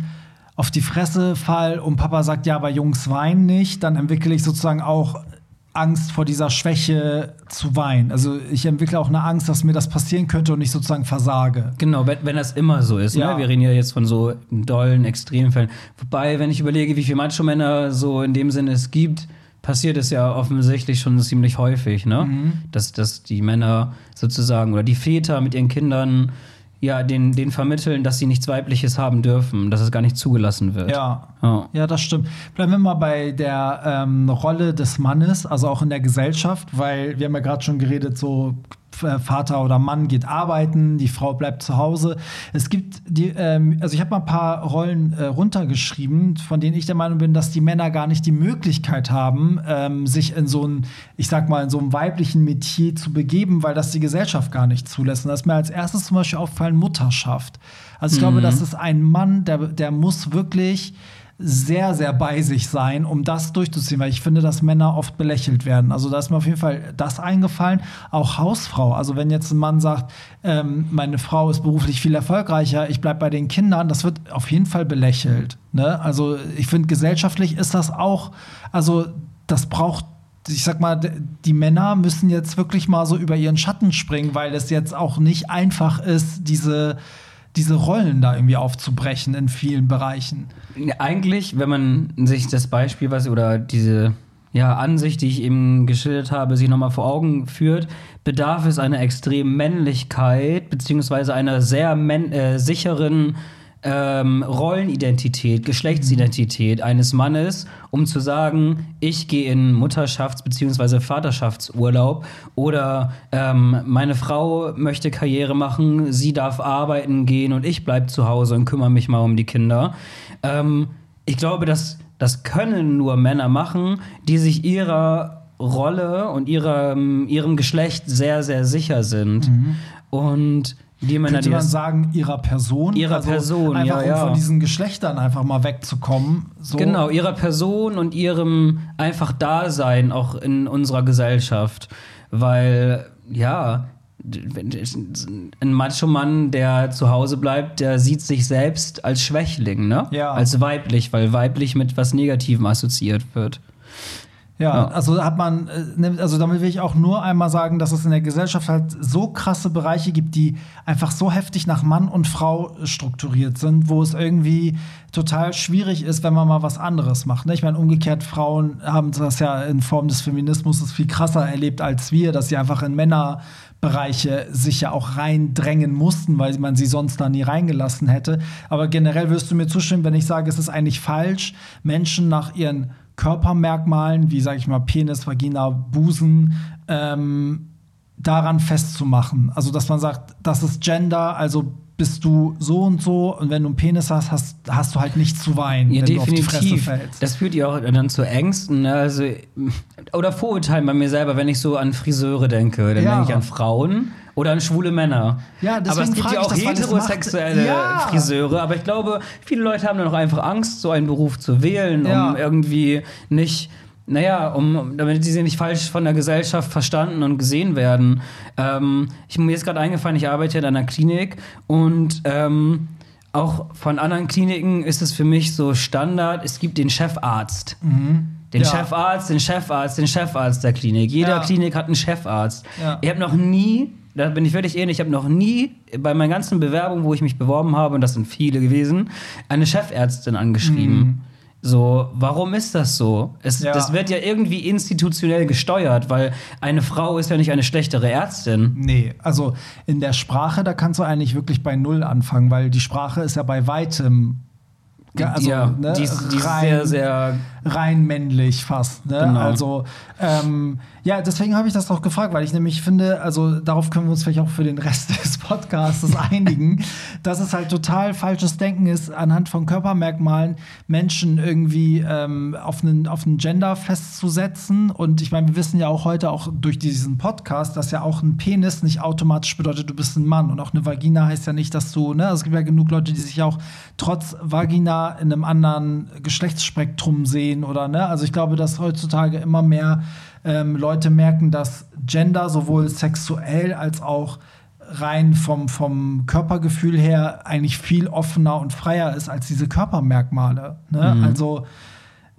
auf die Fresse fall und Papa sagt, ja, aber Jungs weinen nicht, dann entwickle ich sozusagen auch Angst vor dieser Schwäche zu weinen. Also ich entwickle auch eine Angst, dass mir das passieren könnte und ich sozusagen versage. Genau, wenn, wenn das immer so ist. Ne? Ja. Ne? Wir reden ja jetzt von so dollen Extremfällen. Wobei, wenn ich überlege, wie viele Macho-Männer so in dem Sinne es gibt, passiert es ja offensichtlich schon ziemlich häufig, ne? Mhm. Dass, dass die Männer sozusagen oder die Väter mit ihren Kindern ja, den, den vermitteln, dass sie nichts Weibliches haben dürfen, dass es gar nicht zugelassen wird. Ja. Ja. Ja, das stimmt. Bleiben wir mal bei der ähm, Rolle des Mannes, also auch in der Gesellschaft, weil wir haben ja gerade schon geredet, so Vater oder Mann geht arbeiten, die Frau bleibt zu Hause. Es gibt die, ähm, also ich habe mal ein paar Rollen äh, runtergeschrieben, von denen ich der Meinung bin, dass die Männer gar nicht die Möglichkeit haben, ähm, sich in so ein, ich sag mal, in so einem weiblichen Metier zu begeben, weil das die Gesellschaft gar nicht zulässt. Und da ist mir als erstes zum Beispiel aufgefallen Mutterschaft. Also ich glaube, das ist ein Mann, der, der muss wirklich sehr, sehr bei sich sein, um das durchzuziehen, weil ich finde, dass Männer oft belächelt werden. Also da ist mir auf jeden Fall das eingefallen. Auch Hausfrau. Also wenn jetzt ein Mann sagt, ähm, meine Frau ist beruflich viel erfolgreicher, ich bleibe bei den Kindern, das wird auf jeden Fall belächelt. Ne? Also ich finde, gesellschaftlich ist das auch, also das braucht ich sag mal, die Männer müssen jetzt wirklich mal so über ihren Schatten springen, weil es jetzt auch nicht einfach ist, diese diese Rollen da irgendwie aufzubrechen in vielen Bereichen. Eigentlich, wenn man sich das Beispiel, was oder diese ja, Ansicht, die ich eben geschildert habe, sich nochmal vor Augen führt, bedarf es einer extremen Männlichkeit, beziehungsweise einer sehr äh, sicheren ähm, Rollenidentität, Geschlechtsidentität eines Mannes, um zu sagen, ich gehe in Mutterschafts- bzw. Vaterschaftsurlaub oder ähm, meine Frau möchte Karriere machen, sie darf arbeiten gehen und ich bleibe zu Hause und kümmere mich mal um die Kinder. Ähm, ich glaube, dass das können nur Männer machen, die sich ihrer Rolle und ihrem, ihrem Geschlecht sehr, sehr sicher sind. Und die Männer, Könnte man sagen, ihrer Person. Also Ihrer Person, einfach ja, um ja. von diesen Geschlechtern einfach mal wegzukommen. So. Genau, ihrer Person und ihrem einfach Dasein auch in unserer Gesellschaft. Weil, ja, ein Macho-Mann, der zu Hause bleibt, der sieht sich selbst als Schwächling, ne? Ja. Als weiblich, weil weiblich mit was Negativem assoziiert wird. Ja, Ja. also hat man, äh, nimmt- also damit will ich auch nur einmal sagen, dass es in der Gesellschaft halt so krasse Bereiche gibt, die einfach so heftig nach Mann und Frau strukturiert sind, wo es irgendwie total schwierig ist, wenn man mal was anderes macht. Ne? Ich meine, umgekehrt, Frauen haben das ja in Form des Feminismus viel krasser erlebt als wir, dass sie einfach in Männerbereiche sich ja auch reindrängen mussten, weil man sie sonst da nie reingelassen hätte. Aber generell wirst du mir zustimmen, wenn ich sage, es ist eigentlich falsch, Menschen nach ihren Körpermerkmalen, wie sage ich mal Penis, Vagina, Busen, ähm, daran festzumachen. Also, dass man sagt, das ist Gender, also bist du so und so und wenn du einen Penis hast, hast, hast du halt nicht zu weinen, Ja, wenn du auf die Fresse definitiv. fällst. Das führt ja auch dann zu Ängsten. Ne? Also, oder Vorurteilen bei mir selber, wenn ich so an Friseure denke. Dann Ja. denke ich an Frauen oder an schwule Männer. Ja, aber es gibt ja auch das, heterosexuelle Ja. Friseure. Aber ich glaube, viele Leute haben dann auch einfach Angst, so einen Beruf zu wählen, um irgendwie nicht. Naja, um, damit sie nicht falsch von der Gesellschaft verstanden und gesehen werden. Ähm, ich mir ist gerade eingefallen, ich arbeite in einer Klinik und ähm, auch von anderen Kliniken ist es für mich so Standard, es gibt den Chefarzt. Den Ja. Chefarzt, den Chefarzt, den Chefarzt der Klinik. Jede Ja. Klinik hat einen Chefarzt. Ja. Ich habe noch nie, da bin ich wirklich ehrlich, ich habe noch nie bei meinen ganzen Bewerbungen, wo ich mich beworben habe, und das sind viele gewesen, eine Chefärztin angeschrieben. So, warum ist das so? Es. Ja. Das wird ja irgendwie institutionell gesteuert, weil eine Frau ist ja nicht eine schlechtere Ärztin. Nee, also in der Sprache, da kannst du eigentlich wirklich bei Null anfangen, weil die Sprache ist ja bei weitem also, ja, ne, die ist, die ist rein- sehr, sehr rein männlich fast. Ne? Genau. Also ähm, ja, deswegen habe ich das doch gefragt, weil ich nämlich finde, also darauf können wir uns vielleicht auch für den Rest *laughs* des Podcasts *laughs* einigen, dass es halt total falsches Denken ist, anhand von Körpermerkmalen Menschen irgendwie ähm, auf einen auf einen Gender festzusetzen. Und ich meine, wir wissen ja auch heute auch durch diesen Podcast, dass ja auch ein Penis nicht automatisch bedeutet, du bist ein Mann. Und auch eine Vagina heißt ja nicht, dass du, ne, also es gibt ja genug Leute, die sich auch trotz Vagina in einem anderen Geschlechtsspektrum sehen oder ne. Also ich glaube, dass heutzutage immer mehr ähm, Leute merken, dass Gender sowohl sexuell als auch rein vom, vom Körpergefühl her eigentlich viel offener und freier ist als diese Körpermerkmale. Ne? Also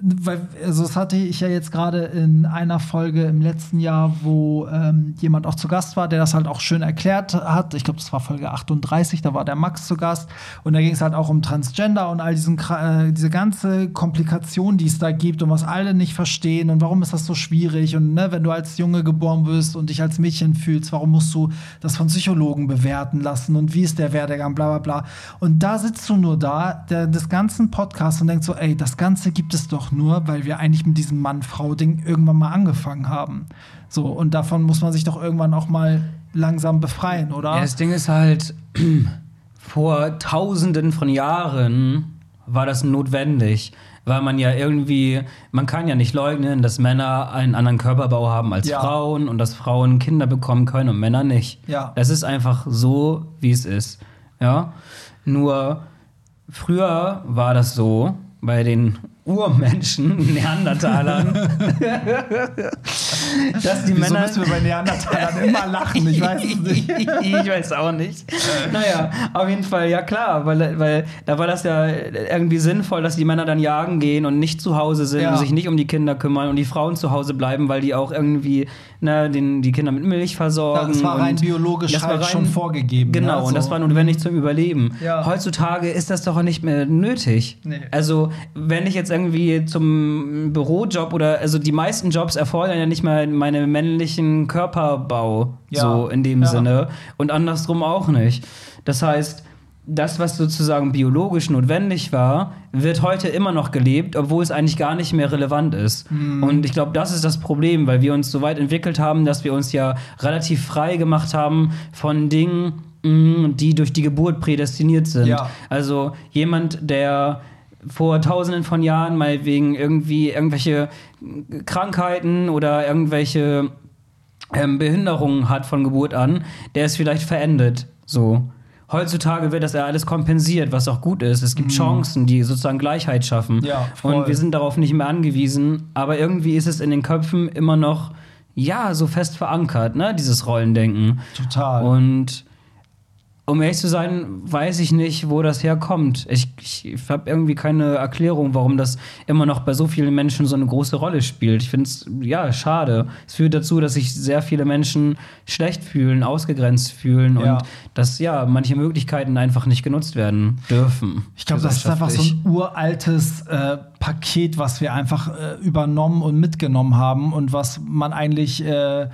weil, also das hatte ich ja jetzt gerade in einer Folge im letzten Jahr, wo ähm, jemand auch zu Gast war, der das halt auch schön erklärt hat. Ich glaube, das war Folge 38, da war der Max zu Gast. Und da ging es halt auch um Transgender und all diesen, äh, diese ganze Komplikation, die es da gibt und was alle nicht verstehen und warum ist das so schwierig. Und ne, wenn du als Junge geboren wirst und dich als Mädchen fühlst, warum musst du das von Psychologen bewerten lassen und wie ist der Werdegang, bla bla bla. Und da sitzt du nur da, der, des ganzen Podcasts und denkst so, ey, das Ganze gibt es doch nur, weil wir eigentlich mit diesem Mann-Frau-Ding irgendwann mal angefangen haben. So, und davon muss man sich doch irgendwann auch mal langsam befreien, oder? Ja, das Ding ist halt, *clears throat* vor tausenden von Jahren war das notwendig. Weil man ja irgendwie, man kann ja nicht leugnen, dass Männer einen anderen Körperbau haben als Ja. Frauen und dass Frauen Kinder bekommen können und Männer nicht. Ja. Das ist einfach so, wie es ist. Ja. Nur früher war das so bei den Urmenschen, Neandertalern, *laughs* dass die Wieso Männer. müssen wir bei Neandertalern immer lachen? Ich weiß es nicht. *laughs* ich weiß auch nicht. Naja, auf jeden Fall, ja klar, weil, weil da war das ja irgendwie sinnvoll, dass die Männer dann jagen gehen und nicht zu Hause sind Ja. und sich nicht um die Kinder kümmern und die Frauen zu Hause bleiben, weil die auch irgendwie ne, den, die Kinder mit Milch versorgen. Das war rein biologisch das war halt schon vorgegeben, Genau, ne, und das war notwendig zum Überleben. Ja. Heutzutage ist das doch nicht mehr nötig. Nee. Also, wenn ich jetzt irgendwie zum Bürojob oder, also die meisten Jobs erfordern ja nicht mal meinen männlichen Körperbau, Ja. so in dem Ja. Sinne. Und andersrum auch nicht. Das heißt, das, was sozusagen biologisch notwendig war, wird heute immer noch gelebt, obwohl es eigentlich gar nicht mehr relevant ist. Mhm. Und ich glaube, das ist das Problem, weil wir uns so weit entwickelt haben, dass wir uns ja relativ frei gemacht haben von Dingen, mh, die durch die Geburt prädestiniert sind. Ja. Also jemand, der vor tausenden von Jahren mal wegen irgendwie irgendwelche Krankheiten oder irgendwelche ähm, Behinderungen hat von Geburt an, der ist vielleicht verendet. So. Heutzutage wird das ja alles kompensiert, was auch gut ist. Es gibt Chancen, die sozusagen Gleichheit schaffen. Mhm. Ja, voll. Und wir sind darauf nicht mehr angewiesen. Aber irgendwie ist es in den Köpfen immer noch, ja, so fest verankert, ne, dieses Rollendenken. Total. Und um ehrlich zu sein, weiß ich nicht, wo das herkommt. Ich, ich habe irgendwie keine Erklärung, warum das immer noch bei so vielen Menschen so eine große Rolle spielt. Ich finde es, ja, schade. Es führt dazu, dass sich sehr viele Menschen schlecht fühlen, ausgegrenzt fühlen Ja. und dass, ja, manche Möglichkeiten einfach nicht genutzt werden dürfen. Ich glaube, das ist einfach so ein uraltes äh, Paket, was wir einfach äh, übernommen und mitgenommen haben und was man eigentlich, äh,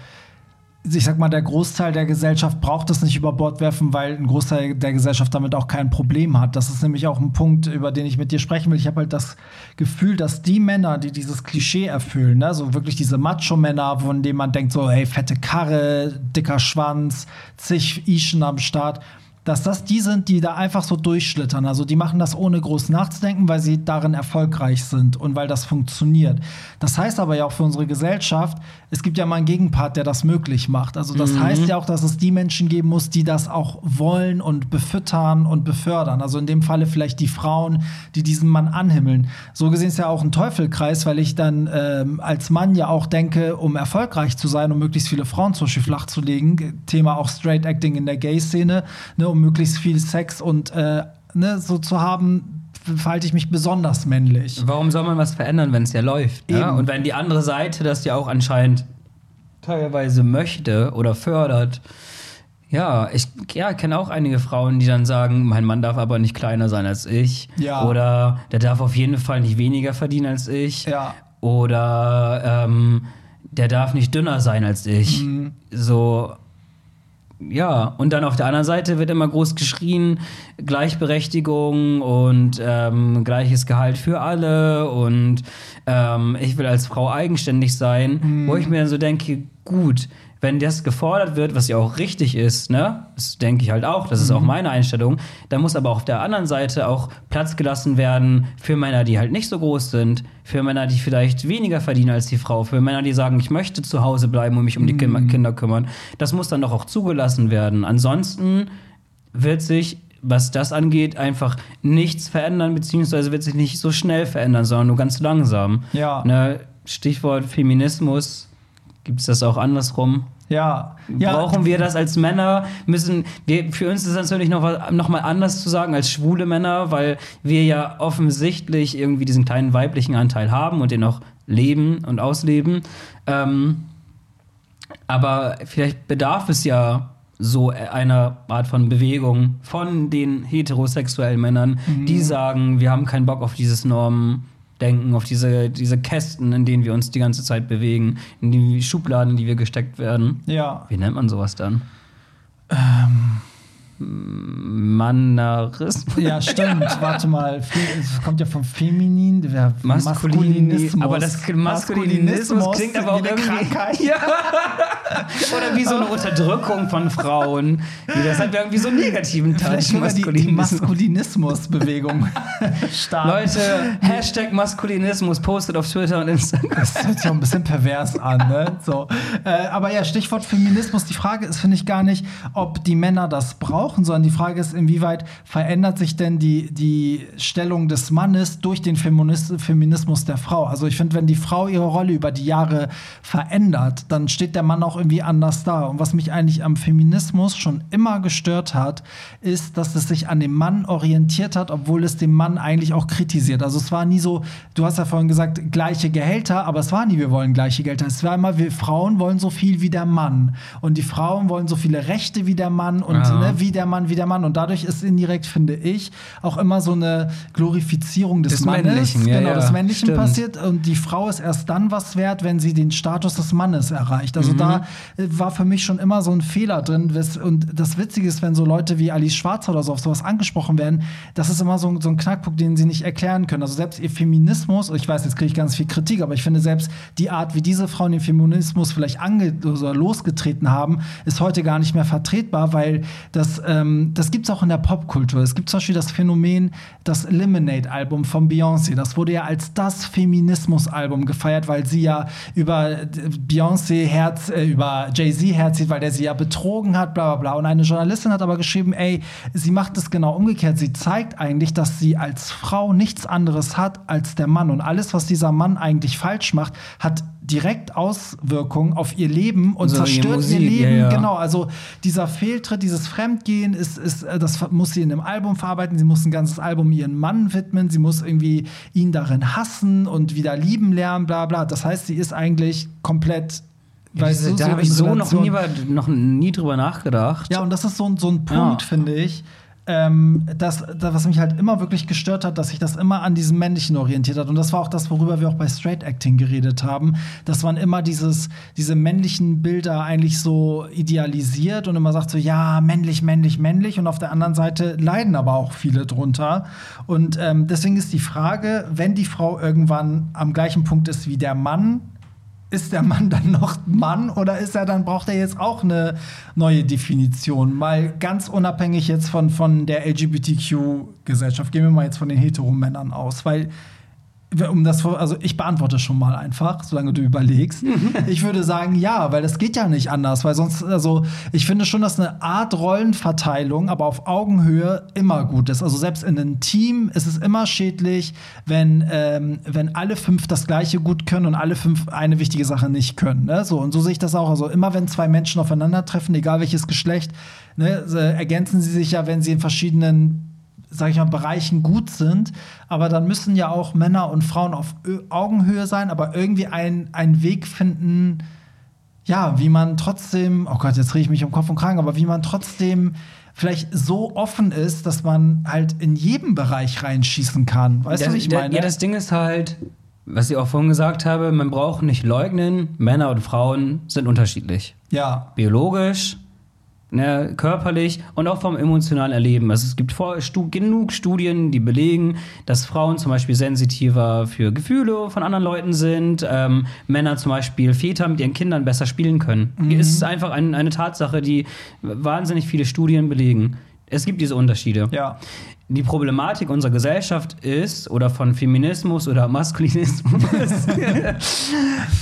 ich sag mal, der Großteil der Gesellschaft braucht es nicht über Bord werfen, weil ein Großteil der Gesellschaft damit auch kein Problem hat. Das ist nämlich auch ein Punkt, über den ich mit dir sprechen will. Ich habe halt das Gefühl, dass die Männer, die dieses Klischee erfüllen, ne, so wirklich diese Macho-Männer, von denen man denkt, so, hey, fette Karre, dicker Schwanz, zig Ischen am Start, dass das die sind, die da einfach so durchschlittern. Also die machen das ohne groß nachzudenken, weil sie darin erfolgreich sind und weil das funktioniert. Das heißt aber ja auch für unsere Gesellschaft, es gibt ja mal einen Gegenpart, der das möglich macht. Also das heißt ja auch, dass es die Menschen geben muss, die das auch wollen und befüttern und befördern. Also in dem Falle vielleicht die Frauen, die diesen Mann anhimmeln. So gesehen ist ja auch ein Teufelkreis, weil ich dann ähm, als Mann ja auch denke, um erfolgreich zu sein, um möglichst viele Frauen zum Beispiel flach zu legen, Thema auch Straight Acting in der Gay-Szene, ne, um möglichst viel Sex und äh, ne, so zu haben, verhalte ich mich besonders männlich. Warum soll man was verändern, wenn es ja läuft? Ja? Eben. Und wenn die andere Seite das ja auch anscheinend teilweise möchte oder fördert. Ja, ich ja, kenne auch einige Frauen, die dann sagen, mein Mann darf aber nicht kleiner sein als ich. Ja. Oder der darf auf jeden Fall nicht weniger verdienen als ich. Ja. Oder ähm, der darf nicht dünner sein als ich. Mhm. So, ja, und dann auf der anderen Seite wird immer groß geschrien, Gleichberechtigung und ähm, gleiches Gehalt für alle und ähm, ich will als Frau eigenständig sein, wo ich mir dann so denke, gut, wenn das gefordert wird, was ja auch richtig ist, ne, das denke ich halt auch, das ist auch meine Einstellung, dann muss aber auf der anderen Seite auch Platz gelassen werden für Männer, die halt nicht so groß sind, für Männer, die vielleicht weniger verdienen als die Frau, für Männer, die sagen, ich möchte zu Hause bleiben und mich um die Kim- Kinder kümmern. Das muss dann doch auch zugelassen werden. Ansonsten wird sich, was das angeht, einfach nichts verändern, beziehungsweise wird sich nicht so schnell verändern, sondern nur ganz langsam. Ja. Ne, Stichwort Feminismus. Gibt es das auch andersrum? Ja. ja. Brauchen wir das als Männer? Müssen wir, für uns ist das natürlich noch, noch mal anders zu sagen als schwule Männer, weil wir ja offensichtlich irgendwie diesen kleinen weiblichen Anteil haben und den auch leben und ausleben. Ähm, aber vielleicht bedarf es ja so einer Art von Bewegung von den heterosexuellen Männern, die sagen, wir haben keinen Bock auf dieses Normendenken, auf diese, diese Kästen, in denen wir uns die ganze Zeit bewegen, in die Schubladen, in die wir gesteckt werden. Ja. Wie nennt man sowas dann? Ähm. Mannerismus. Ja, stimmt. *laughs* Warte mal. Es kommt ja vom Feminin, der Maskulini- aber das Maskulinismus klingt aber auch irgendwie- Krankheit. Ja. *laughs* Oder wie so eine Unterdrückung von Frauen. Das hat irgendwie so einen negativen Touch. Sogar die, Maskulinismus. Maskulinismus-Bewegung. *laughs* Leute, Hashtag Maskulinismus postet auf Twitter und Instagram. Das hört sich auch ein bisschen pervers an, ne? So. Äh, aber ja, Stichwort Feminismus. Die Frage ist, finde ich, gar nicht, ob die Männer das brauchen, sondern die Frage ist, inwieweit verändert sich denn die, die Stellung des Mannes durch den Feminis Feminismus der Frau? Also ich finde, wenn die Frau ihre Rolle über die Jahre verändert, dann steht der Mann auch irgendwie anders da. Und was mich eigentlich am Feminismus schon immer gestört hat, ist, dass es sich an dem Mann orientiert hat, obwohl es den Mann eigentlich auch kritisiert. Also es war nie so, du hast ja vorhin gesagt, gleiche Gehälter, aber es war nie, wir wollen gleiche Gehälter. Es war immer, wir Frauen wollen so viel wie der Mann. Und die Frauen wollen so viele Rechte wie der Mann und Ja. ne, wie der Mann, wie der Mann. Und dadurch ist indirekt, finde ich, auch immer so eine Glorifizierung des, Des Mannes, Männlichen, ja, genau, ja, des Männlichen stimmt. passiert. Und die Frau ist erst dann was wert, wenn sie den Status des Mannes erreicht. Also da äh, war für mich schon immer so ein Fehler drin. Und das Witzige ist, wenn so Leute wie Alice Schwarzer oder so auf sowas angesprochen werden, das ist immer so, ein- so ein Knackpunkt, den sie nicht erklären können. Also selbst ihr Feminismus, ich weiß, jetzt kriege ich ganz viel Kritik, aber ich finde selbst die Art, wie diese Frauen den Feminismus vielleicht ange oder losgetreten haben, ist heute gar nicht mehr vertretbar, weil das, ähm, das gibt es auch in der Popkultur. Es gibt zum Beispiel das Phänomen, das Lemonade-Album von Beyoncé. Das wurde ja als das Feminismus-Album gefeiert, weil sie ja über Beyoncé Herz, äh, über Jay-Z herzieht, weil der sie ja betrogen hat, bla bla bla. Und eine Journalistin hat aber geschrieben, ey, sie macht es genau umgekehrt. Sie zeigt eigentlich, dass sie als Frau nichts anderes hat als der Mann. Und alles, was dieser Mann eigentlich falsch macht, hat direkt Auswirkungen auf ihr Leben und So zerstört Musik, ihr Leben. ja, ja. Genau, also dieser Fehltritt, dieses Fremdgehen, ist, ist, äh, das muss sie in einem Album verarbeiten. Sie muss ein ganzes Album ihren Mann widmen. Sie muss irgendwie ihn darin hassen und wieder lieben lernen, bla bla. Das heißt, sie ist eigentlich komplett. weißt du, da habe in ich so noch nie, noch nie drüber nachgedacht. ja, und das ist so, ein- so ein Punkt, Ja. finde ich, ähm, das, da, was mich halt immer wirklich gestört hat, dass sich das immer an diesem Männlichen orientiert hat. Und das war auch das, worüber wir auch bei Straight Acting geredet haben, dass man immer dieses, diese männlichen Bilder eigentlich so idealisiert und immer sagt so, ja, männlich, männlich, männlich. Und auf der anderen Seite leiden aber auch viele drunter. Und ähm, deswegen ist die Frage, wenn die Frau irgendwann am gleichen Punkt ist wie der Mann, ist der Mann dann noch Mann oder ist er dann, braucht er jetzt auch eine neue Definition? Mal ganz unabhängig jetzt von, von der LGBTQ-Gesellschaft. Gehen wir mal jetzt von den Heteromännern aus, weil um das, also ich beantworte schon mal einfach, solange du überlegst. *laughs* Ich würde sagen, ja, weil das geht ja nicht anders, weil sonst, also ich finde schon, dass eine Art Rollenverteilung, aber auf Augenhöhe immer gut ist. Also selbst in einem Team ist es immer schädlich, wenn, ähm, wenn alle fünf das Gleiche gut können und alle fünf eine wichtige Sache nicht können. Ne? So, und so sehe ich das auch. Also immer wenn zwei Menschen aufeinandertreffen, egal welches Geschlecht, ne, ergänzen sie sich ja, wenn sie in verschiedenen sag ich mal, Bereichen gut sind, aber dann müssen ja auch Männer und Frauen auf Augenhöhe sein, aber irgendwie ein- einen Weg finden, ja, wie man trotzdem, oh Gott, jetzt rede ich mich um Kopf und Kragen, aber wie man trotzdem vielleicht so offen ist, dass man halt in jedem Bereich reinschießen kann. Weißt du, Das- was ich meine? Ja, das Ding ist halt, was ich auch vorhin gesagt habe, man braucht nicht leugnen, Männer und Frauen sind unterschiedlich. ja. Biologisch, ne, körperlich und auch vom emotionalen Erleben. Also es gibt vor, stu genug Studien, die belegen, dass Frauen zum Beispiel sensitiver für Gefühle von anderen Leuten sind, ähm, Männer zum Beispiel Väter mit ihren Kindern besser spielen können. Es ist einfach ein, eine Tatsache, die wahnsinnig viele Studien belegen. Es gibt diese Unterschiede. Ja. Die Problematik unserer Gesellschaft ist, oder von Feminismus oder Maskulinismus, *laughs*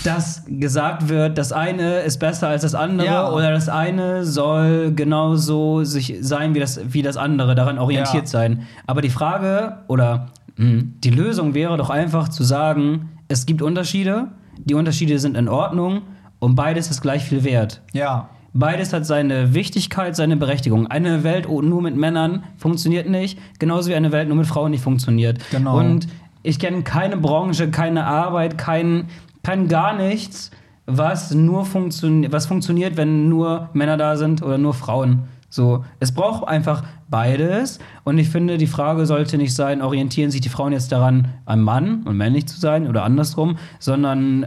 dass gesagt wird, das eine ist besser als das andere Ja. oder das eine soll genauso sich sein wie das, wie das andere, daran orientiert Ja. sein. Aber die Frage oder mh, die Lösung wäre doch einfach zu sagen, es gibt Unterschiede, die Unterschiede sind in Ordnung und beides ist gleich viel wert. Ja. Beides hat seine Wichtigkeit, seine Berechtigung. Eine Welt nur mit Männern funktioniert nicht, genauso wie eine Welt nur mit Frauen nicht funktioniert. Genau. Und ich kenne keine Branche, keine Arbeit, kein, kein gar nichts, was nur funktioniert, was funktioniert, wenn nur Männer da sind oder nur Frauen. So, es braucht einfach beides. Und ich finde, die Frage sollte nicht sein, orientieren sich die Frauen jetzt daran, ein Mann und männlich zu sein oder andersrum, sondern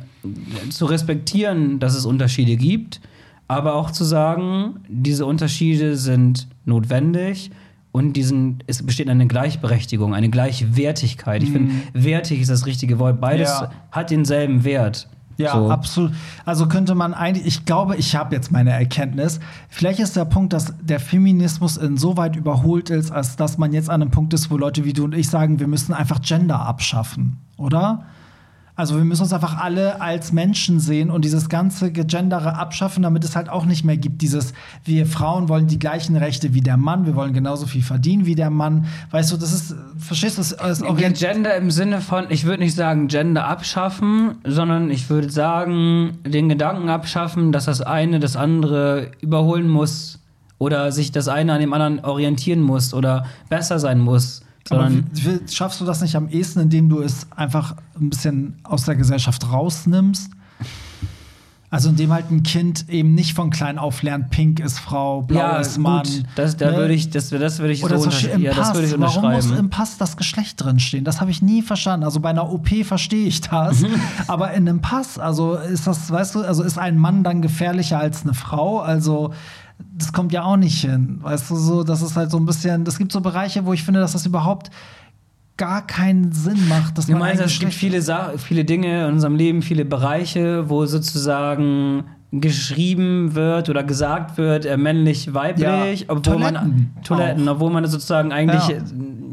zu respektieren, dass es Unterschiede gibt, aber auch zu sagen, diese Unterschiede sind notwendig und diesen, es besteht eine Gleichberechtigung, eine Gleichwertigkeit. Ich finde, wertig ist das richtige Wort. Beides Ja. hat denselben Wert. Ja, So. absolut. Also könnte man eigentlich, ich glaube, ich habe jetzt meine Erkenntnis. Vielleicht ist der Punkt, dass der Feminismus insoweit überholt ist, als dass man jetzt an einem Punkt ist, wo Leute wie du und ich sagen, wir müssen einfach Gender abschaffen, oder? Also wir müssen uns einfach alle als Menschen sehen und dieses ganze Gegendere abschaffen, damit es halt auch nicht mehr gibt. Dieses, wir Frauen wollen die gleichen Rechte wie der Mann, wir wollen genauso viel verdienen wie der Mann. Weißt du, das ist, verstehst du, das ist orient- Gender im Sinne von, ich würde nicht sagen Gender abschaffen, sondern ich würde sagen, den Gedanken abschaffen, dass das eine das andere überholen muss oder sich das eine an dem anderen orientieren muss oder besser sein muss. Aber schaffst du das nicht am ehesten, indem du es einfach ein bisschen aus der Gesellschaft rausnimmst? Also indem halt ein Kind eben nicht von klein auf lernt, pink ist Frau, blau ja, ist Mann. gut, das, da ne? würde ich, das, das würde ich Oder so zum Beispiel untersch- im ja, das Pass. würde ich Warum muss unterschreiben. im Pass das Geschlecht drinstehen? Das habe ich nie verstanden. Also bei einer OP verstehe ich das, *laughs* aber in einem Pass, also ist das, weißt du, also ist ein Mann dann gefährlicher als eine Frau? Also das kommt ja auch nicht hin. Weißt du, so, das ist halt so ein bisschen, es gibt so Bereiche, wo ich finde, dass das überhaupt gar keinen Sinn macht. Dass Du meinst, ein es gibt viele, Sa viele Dinge in unserem Leben, viele Bereiche, wo sozusagen geschrieben wird oder gesagt wird, äh, männlich, weiblich, Ja, obwohl man Toiletten Toiletten, auch. obwohl man sozusagen eigentlich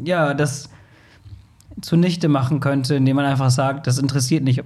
Ja. ja. das zunichte machen könnte, indem man einfach sagt, das interessiert nicht, ob,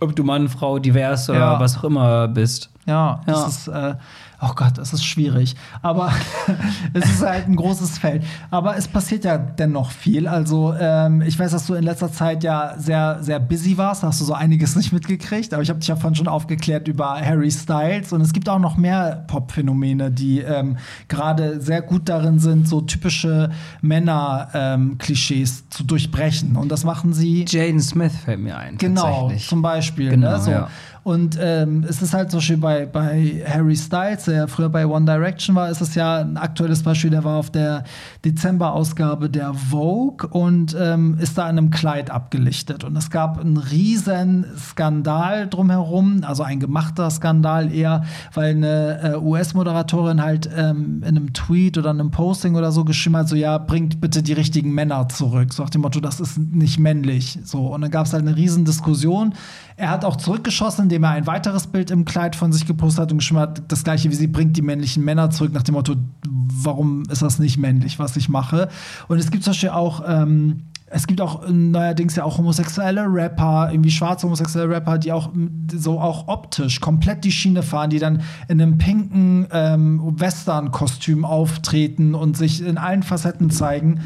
ob du Mann, Frau, divers oder Ja. was auch immer bist. Ja, Ja. das ist, äh, oh Gott, das ist schwierig. Aber *laughs* es ist halt ein großes Feld. Aber es passiert ja dennoch viel. Also, ähm, ich weiß, dass du in letzter Zeit ja sehr, sehr busy warst. Da hast du so einiges *laughs* nicht mitgekriegt. Aber ich habe dich ja vorhin schon aufgeklärt über Harry Styles. Und es gibt auch noch mehr Pop-Phänomene, die ähm, gerade sehr gut darin sind, so typische Männer-Klischees zu durchbrechen. Und das machen sie. Jaden Smith fällt mir ein. Genau, zum Beispiel. Genau, ne? so. ja. Und ähm, es ist halt zum Beispiel bei, bei Harry Styles, der ja früher bei One Direction war, ist es ja ein aktuelles Beispiel, der war auf der Dezember-Ausgabe der Vogue und ähm, ist da in einem Kleid abgelichtet. Und es gab einen riesen Skandal drumherum, also ein gemachter Skandal eher, weil eine äh, US-Moderatorin halt ähm, in einem Tweet oder einem Posting oder so geschrieben hat, so ja, bringt bitte die richtigen Männer zurück. So nach dem Motto, das ist nicht männlich. So, und dann gab es halt eine riesen Diskussion. Er hat auch zurückgeschossen, indem er ein weiteres Bild im Kleid von sich gepostet hat und geschrieben hat, das gleiche wie sie bringt die männlichen Männer zurück, nach dem Motto, warum ist das nicht männlich, was ich mache? Und es gibt zum Beispiel auch ähm, es gibt auch neuerdings ja auch homosexuelle Rapper, irgendwie schwarze homosexuelle Rapper, die auch so auch optisch komplett die Schiene fahren, die dann in einem pinken ähm, Western-Kostüm auftreten und sich in allen Facetten zeigen.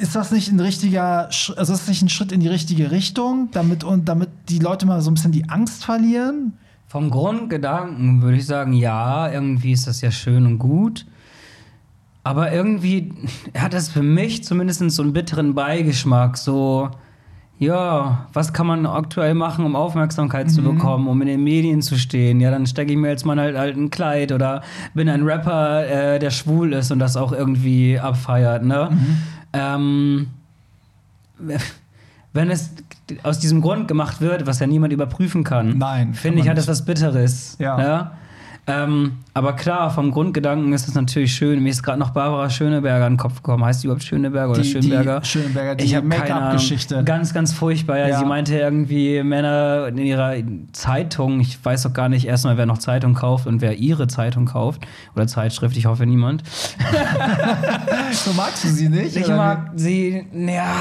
Ist das nicht ein richtiger, also ist das nicht ein Schritt in die richtige Richtung, damit und damit die Leute mal so ein bisschen die Angst verlieren? Vom Grundgedanken würde ich sagen, ja, irgendwie ist das ja schön und gut. Aber irgendwie *laughs* hat das für mich zumindest so einen bitteren Beigeschmack. So, ja, was kann man aktuell machen, um Aufmerksamkeit zu bekommen, um in den Medien zu stehen? Ja, dann stecke ich mir jetzt mal halt, halt ein Kleid oder bin ein Rapper, äh, der schwul ist und das auch irgendwie abfeiert, ne? Ähm, wenn es aus diesem Grund gemacht wird, was ja niemand überprüfen kann, finde ich, hat das was Bitteres. Ja. Ne? Ähm, aber klar, vom Grundgedanken ist es natürlich schön. Mir ist gerade noch Barbara Schöneberger in den Kopf gekommen. Heißt die überhaupt Schöneberger oder Die- die Schönberger? Schöneberger, die ich habe. Make-up-Geschichte. Ganz, ganz furchtbar. Ja. Sie meinte irgendwie, Männer in ihrer Zeitung, ich weiß doch gar nicht erstmal, wer noch Zeitung kauft und wer ihre Zeitung kauft. Oder Zeitschrift, ich hoffe niemand. *laughs* So magst du sie nicht? Ich mag sie, ja,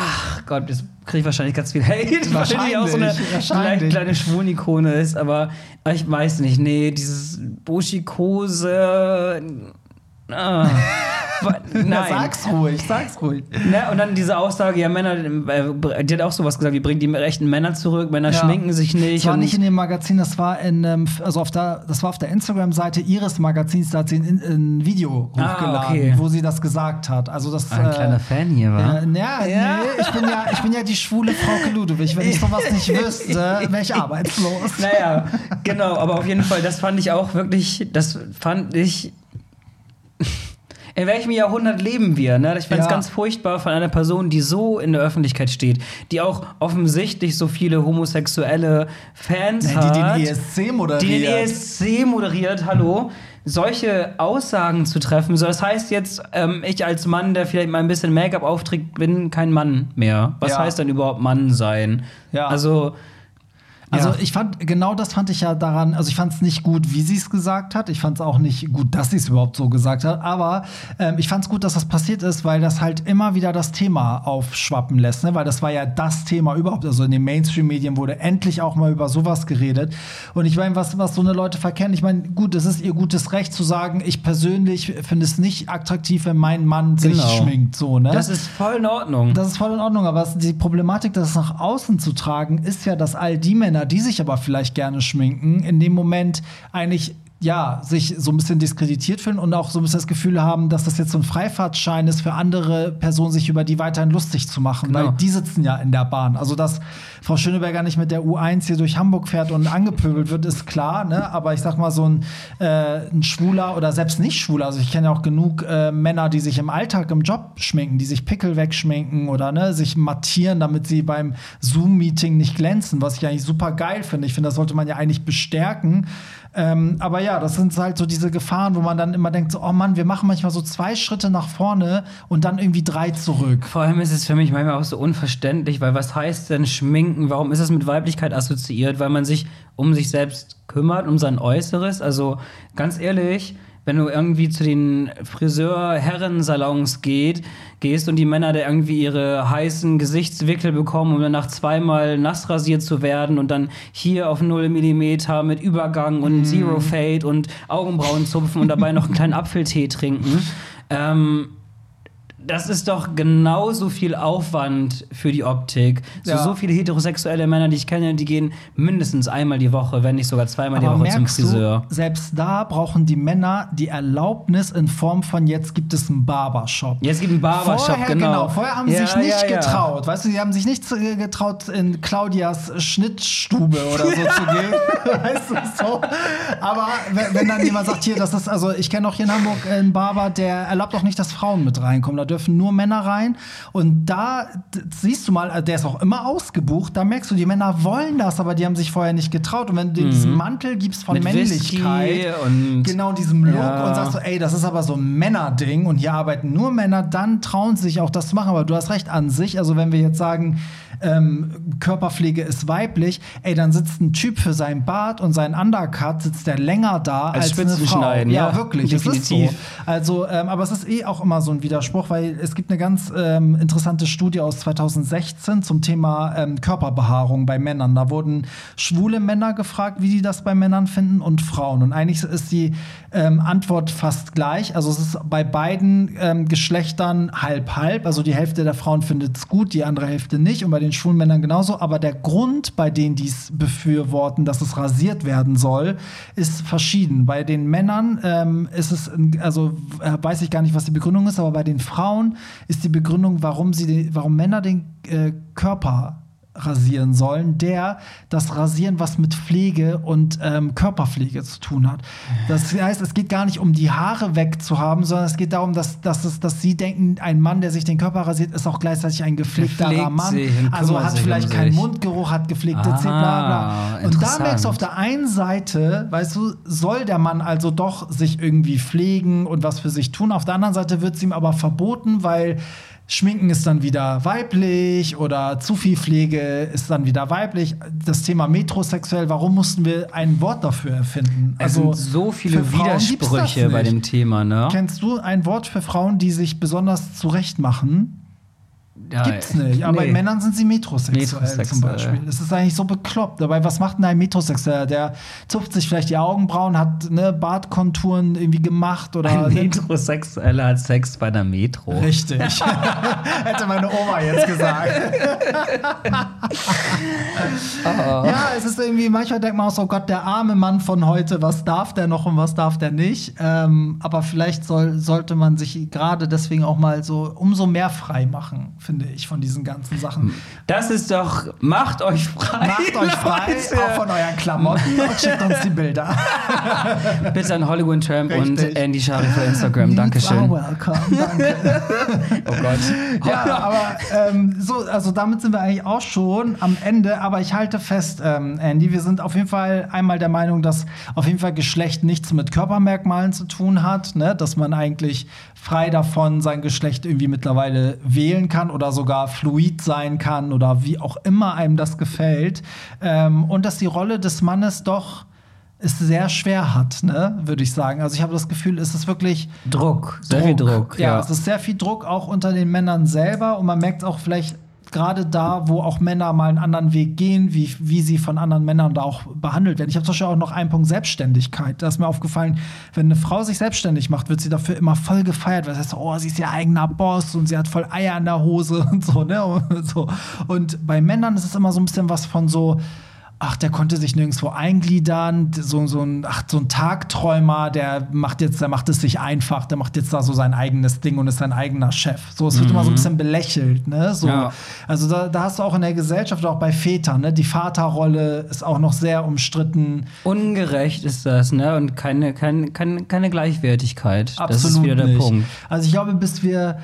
Gott, jetzt kriege ich wahrscheinlich ganz viel Hate, *laughs* weil die auch so eine Wahrscheinlich, kleine, wahrscheinlich. kleine Schwunikone ist, aber ich weiß nicht, nee, dieses Buschikose, ah, *laughs* Nein. Ja, sag's ruhig, sag's ruhig. Ne? Und dann diese Aussage, ja, Männer, äh, die hat auch sowas gesagt, wie bringt die rechten Männer zurück, Männer Ja. schminken sich nicht. Das war nicht in dem Magazin, das war in, ähm, also auf der, das war auf der Instagram-Seite ihres Magazins, da hat sie ein, ein Video Ah, hochgeladen, okay. wo sie das gesagt hat. Also das, ein kleiner Fan hier, wa? Äh, ja, Ja. nee, ich bin ja, ich bin ja die schwule Frau Ludwig. Wenn ich sowas nicht *laughs* wüsste, wäre ich arbeitslos. Naja, genau, aber auf jeden Fall, das fand ich auch wirklich, das fand ich. In welchem Jahrhundert leben wir? Ne? Ich fand es Ja. ganz furchtbar von einer Person, die so in der Öffentlichkeit steht, die auch offensichtlich so viele homosexuelle Fans Nee, hat. die den ESC moderiert. die den ESC moderiert, hallo, solche Aussagen zu treffen. So, das heißt jetzt, ähm, ich als Mann, der vielleicht mal ein bisschen Make-up aufträgt, bin kein Mann mehr. Was Ja. heißt denn überhaupt Mann sein? Ja. Also, Also ja. ich fand, genau das fand ich ja daran, also ich fand es nicht gut, wie sie es gesagt hat. Ich fand es auch nicht gut, dass sie es überhaupt so gesagt hat. Aber ähm, ich fand es gut, dass das passiert ist, weil das halt immer wieder das Thema aufschwappen lässt. Ne? Weil das war ja das Thema überhaupt. Also in den Mainstream-Medien wurde endlich auch mal über sowas geredet. Und ich meine, was, was so eine Leute verkennen, ich meine, gut, es ist ihr gutes Recht zu sagen, ich persönlich finde es nicht attraktiv, wenn mein Mann sich Genau. schminkt. So, ne? das ist voll in Ordnung. Das ist voll in Ordnung, aber die Problematik, das nach außen zu tragen, ist ja, dass all die Männer, die sich aber vielleicht gerne schminken, in dem Moment eigentlich ja, sich so ein bisschen diskreditiert fühlen und auch so ein bisschen das Gefühl haben, dass das jetzt so ein Freifahrtschein ist für andere Personen, sich über die weiterhin lustig zu machen, Genau. weil die sitzen ja in der Bahn. Also, dass Frau Schöneberger nicht mit der U1 hier durch Hamburg fährt und angepöbelt wird, ist klar, ne? Aber ich sag mal, so ein, äh, ein Schwuler oder selbst nicht Schwuler, also ich kenne ja auch genug äh, Männer, die sich im Alltag im Job schminken, die sich Pickel wegschminken oder ne, sich mattieren, damit sie beim Zoom-Meeting nicht glänzen, was ich eigentlich super geil finde. Ich finde, das sollte man ja eigentlich bestärken. Ähm, aber ja, das sind halt so diese Gefahren, wo man dann immer denkt, so, oh Mann, wir machen manchmal so zwei Schritte nach vorne und dann irgendwie drei zurück. Vor allem ist es für mich manchmal auch so unverständlich, weil was heißt denn schminken? Warum ist es mit Weiblichkeit assoziiert? Weil man sich um sich selbst kümmert, um sein Äußeres. Also ganz ehrlich, wenn du irgendwie zu den Friseur-Herrensalons geht, gehst und die Männer da irgendwie ihre heißen Gesichtswickel bekommen, um danach zweimal nass rasiert zu werden und dann hier auf 0 mm mit Übergang und Zero Fade und Augenbrauen zupfen und dabei noch einen kleinen Apfeltee trinken. Ähm, das ist doch genauso viel Aufwand für die Optik. So, Ja. so viele heterosexuelle Männer, die ich kenne, die gehen mindestens einmal die Woche, wenn nicht sogar zweimal die Woche zum Friseur. Du, selbst da brauchen die Männer die Erlaubnis in Form von jetzt gibt es einen Barbershop. Jetzt gibt einen Barbershop, vorher, genau. Vorher haben sie Ja, sich nicht ja, getraut. Weißt du, sie haben sich nicht zu- getraut, in Claudias Schnittstube oder so zu *laughs* gehen. *laughs* Weißt du, so. Aber wenn, wenn dann jemand sagt, hier, das ist, also ich kenne auch hier in Hamburg einen Barber, der erlaubt auch nicht, dass Frauen mit reinkommen. Da dürfen nur Männer rein. Und da siehst du mal, der ist auch immer ausgebucht. Da merkst du, die Männer wollen das, aber die haben sich vorher nicht getraut. Und wenn du diesen Mantel gibst von Mhm. Mit Männlichkeit und- genau diesem Look Ja. und sagst so, ey, das ist aber so ein Männerding und hier arbeiten nur Männer, dann trauen sie sich auch das zu machen. Aber du hast recht an sich. Also wenn wir jetzt sagen, ähm, Körperpflege ist weiblich, ey, dann sitzt ein Typ für sein Bart und seinen Undercut sitzt der länger da als, Als eine Frau. Ja, ja, wirklich. Es ist definitiv. so. Also, ähm, aber es ist eh auch immer so ein Widerspruch, weil es gibt eine ganz ähm, interessante Studie aus 2016 zum Thema ähm, Körperbehaarung bei Männern. Da wurden schwule Männer gefragt, wie die das bei Männern finden und Frauen. Und eigentlich ist die ähm, Antwort fast gleich. Also es ist bei beiden ähm, Geschlechtern halb halb. Also die Hälfte der Frauen findet es gut, die andere Hälfte nicht. Und bei den schwulen Männern genauso. Aber der Grund, bei denen die es befürworten, dass es rasiert werden soll, ist verschieden. Bei den Männern ähm, ist es, also äh, weiß ich gar nicht, was die Begründung ist, aber bei den Frauen ist die Begründung, warum sie, den- warum Männer den äh, Körper rasieren sollen, der das Rasieren was mit Pflege und ähm, Körperpflege zu tun hat. Das heißt, es geht gar nicht um die Haare wegzuhaben, sondern es geht darum, dass, dass, es, dass sie denken, ein Mann, der sich den Körper rasiert, ist auch gleichzeitig ein gepflegterer Pflegt Mann. Also hat um vielleicht keinen sich. Mundgeruch, hat gepflegte Ah, Zähne, bla bla. Und da merkst du auf der einen Seite, weißt du, soll der Mann also doch sich irgendwie pflegen und was für sich tun. Auf der anderen Seite wird es ihm aber verboten, weil Schminken ist dann wieder weiblich oder zu viel Pflege ist dann wieder weiblich. Das Thema metrosexuell, warum mussten wir ein Wort dafür erfinden? Es sind so viele Also Widersprüche bei dem Thema, ne? Kennst du ein Wort für Frauen, die sich besonders zurecht machen? Ja, Gibt's nicht. Aber nee. bei Männern sind sie metrosexuell, zum Metrosexuell. Beispiel. Das ist eigentlich so bekloppt. Dabei, was macht denn ein Metrosexueller? Der zupft sich vielleicht die Augenbrauen, hat ne, Bartkonturen irgendwie gemacht oder. Ein Metrosexueller hat Sex bei der Metro. Richtig. *laughs* *laughs* Hätte meine Oma jetzt gesagt. Ja, es ist irgendwie, manchmal denkt man auch so, oh Gott, der arme Mann von heute, was darf der noch und was darf der nicht? Ähm, aber vielleicht soll, sollte man sich gerade deswegen auch mal so umso mehr frei machen, finde ich, von diesen ganzen Sachen. Das ist doch, macht euch frei. Macht euch frei, Leute. auch von euren Klamotten und schickt uns die Bilder. *laughs* Bitte an Hollywood Tramp und. Andy Schari für Instagram. Dankeschön. welcome. Danke. *laughs* Oh Gott. Ja, aber ähm, so, also damit sind wir eigentlich auch schon am Ende. Aber ich halte fest, ähm, Andy, wir sind auf jeden Fall einmal der Meinung, dass auf jeden Fall Geschlecht nichts mit Körpermerkmalen zu tun hat, ne? dass man eigentlich frei davon sein Geschlecht irgendwie mittlerweile wählen kann oder sogar fluid sein kann oder wie auch immer einem das gefällt. Ähm, und dass die Rolle des Mannes doch es sehr schwer hat, ne, würde ich sagen. Also ich habe das Gefühl, es ist wirklich Druck, sehr viel Druck. ja, Ja, es ist sehr viel Druck auch unter den Männern selber und man merkt auch vielleicht gerade da, wo auch Männer mal einen anderen Weg gehen, wie, wie sie von anderen Männern da auch behandelt werden. Ich habe zum Beispiel auch noch einen Punkt Selbstständigkeit. Da ist mir aufgefallen, wenn eine Frau sich selbstständig macht, wird sie dafür immer voll gefeiert, weil es heißt, oh, sie ist ihr eigener Boss und sie hat voll Eier in der Hose *laughs* und so, ne? Und, so. und bei Männern ist es immer so ein bisschen was von so, ach, der konnte sich nirgendwo eingliedern, so, so ein, ach, so ein Tagträumer, der macht jetzt, der macht es sich einfach, der macht jetzt da so sein eigenes Ding und ist sein eigener Chef. So, es wird immer so ein bisschen belächelt, ne? So, Ja. Also da, da hast du auch in der Gesellschaft, auch bei Vätern, ne? Die Vaterrolle ist auch noch sehr umstritten. ungerecht ist das, ne? Und keine, keine, keine, keine Gleichwertigkeit. Absolut das ist wieder der nicht. Punkt. Also ich glaube, bis wir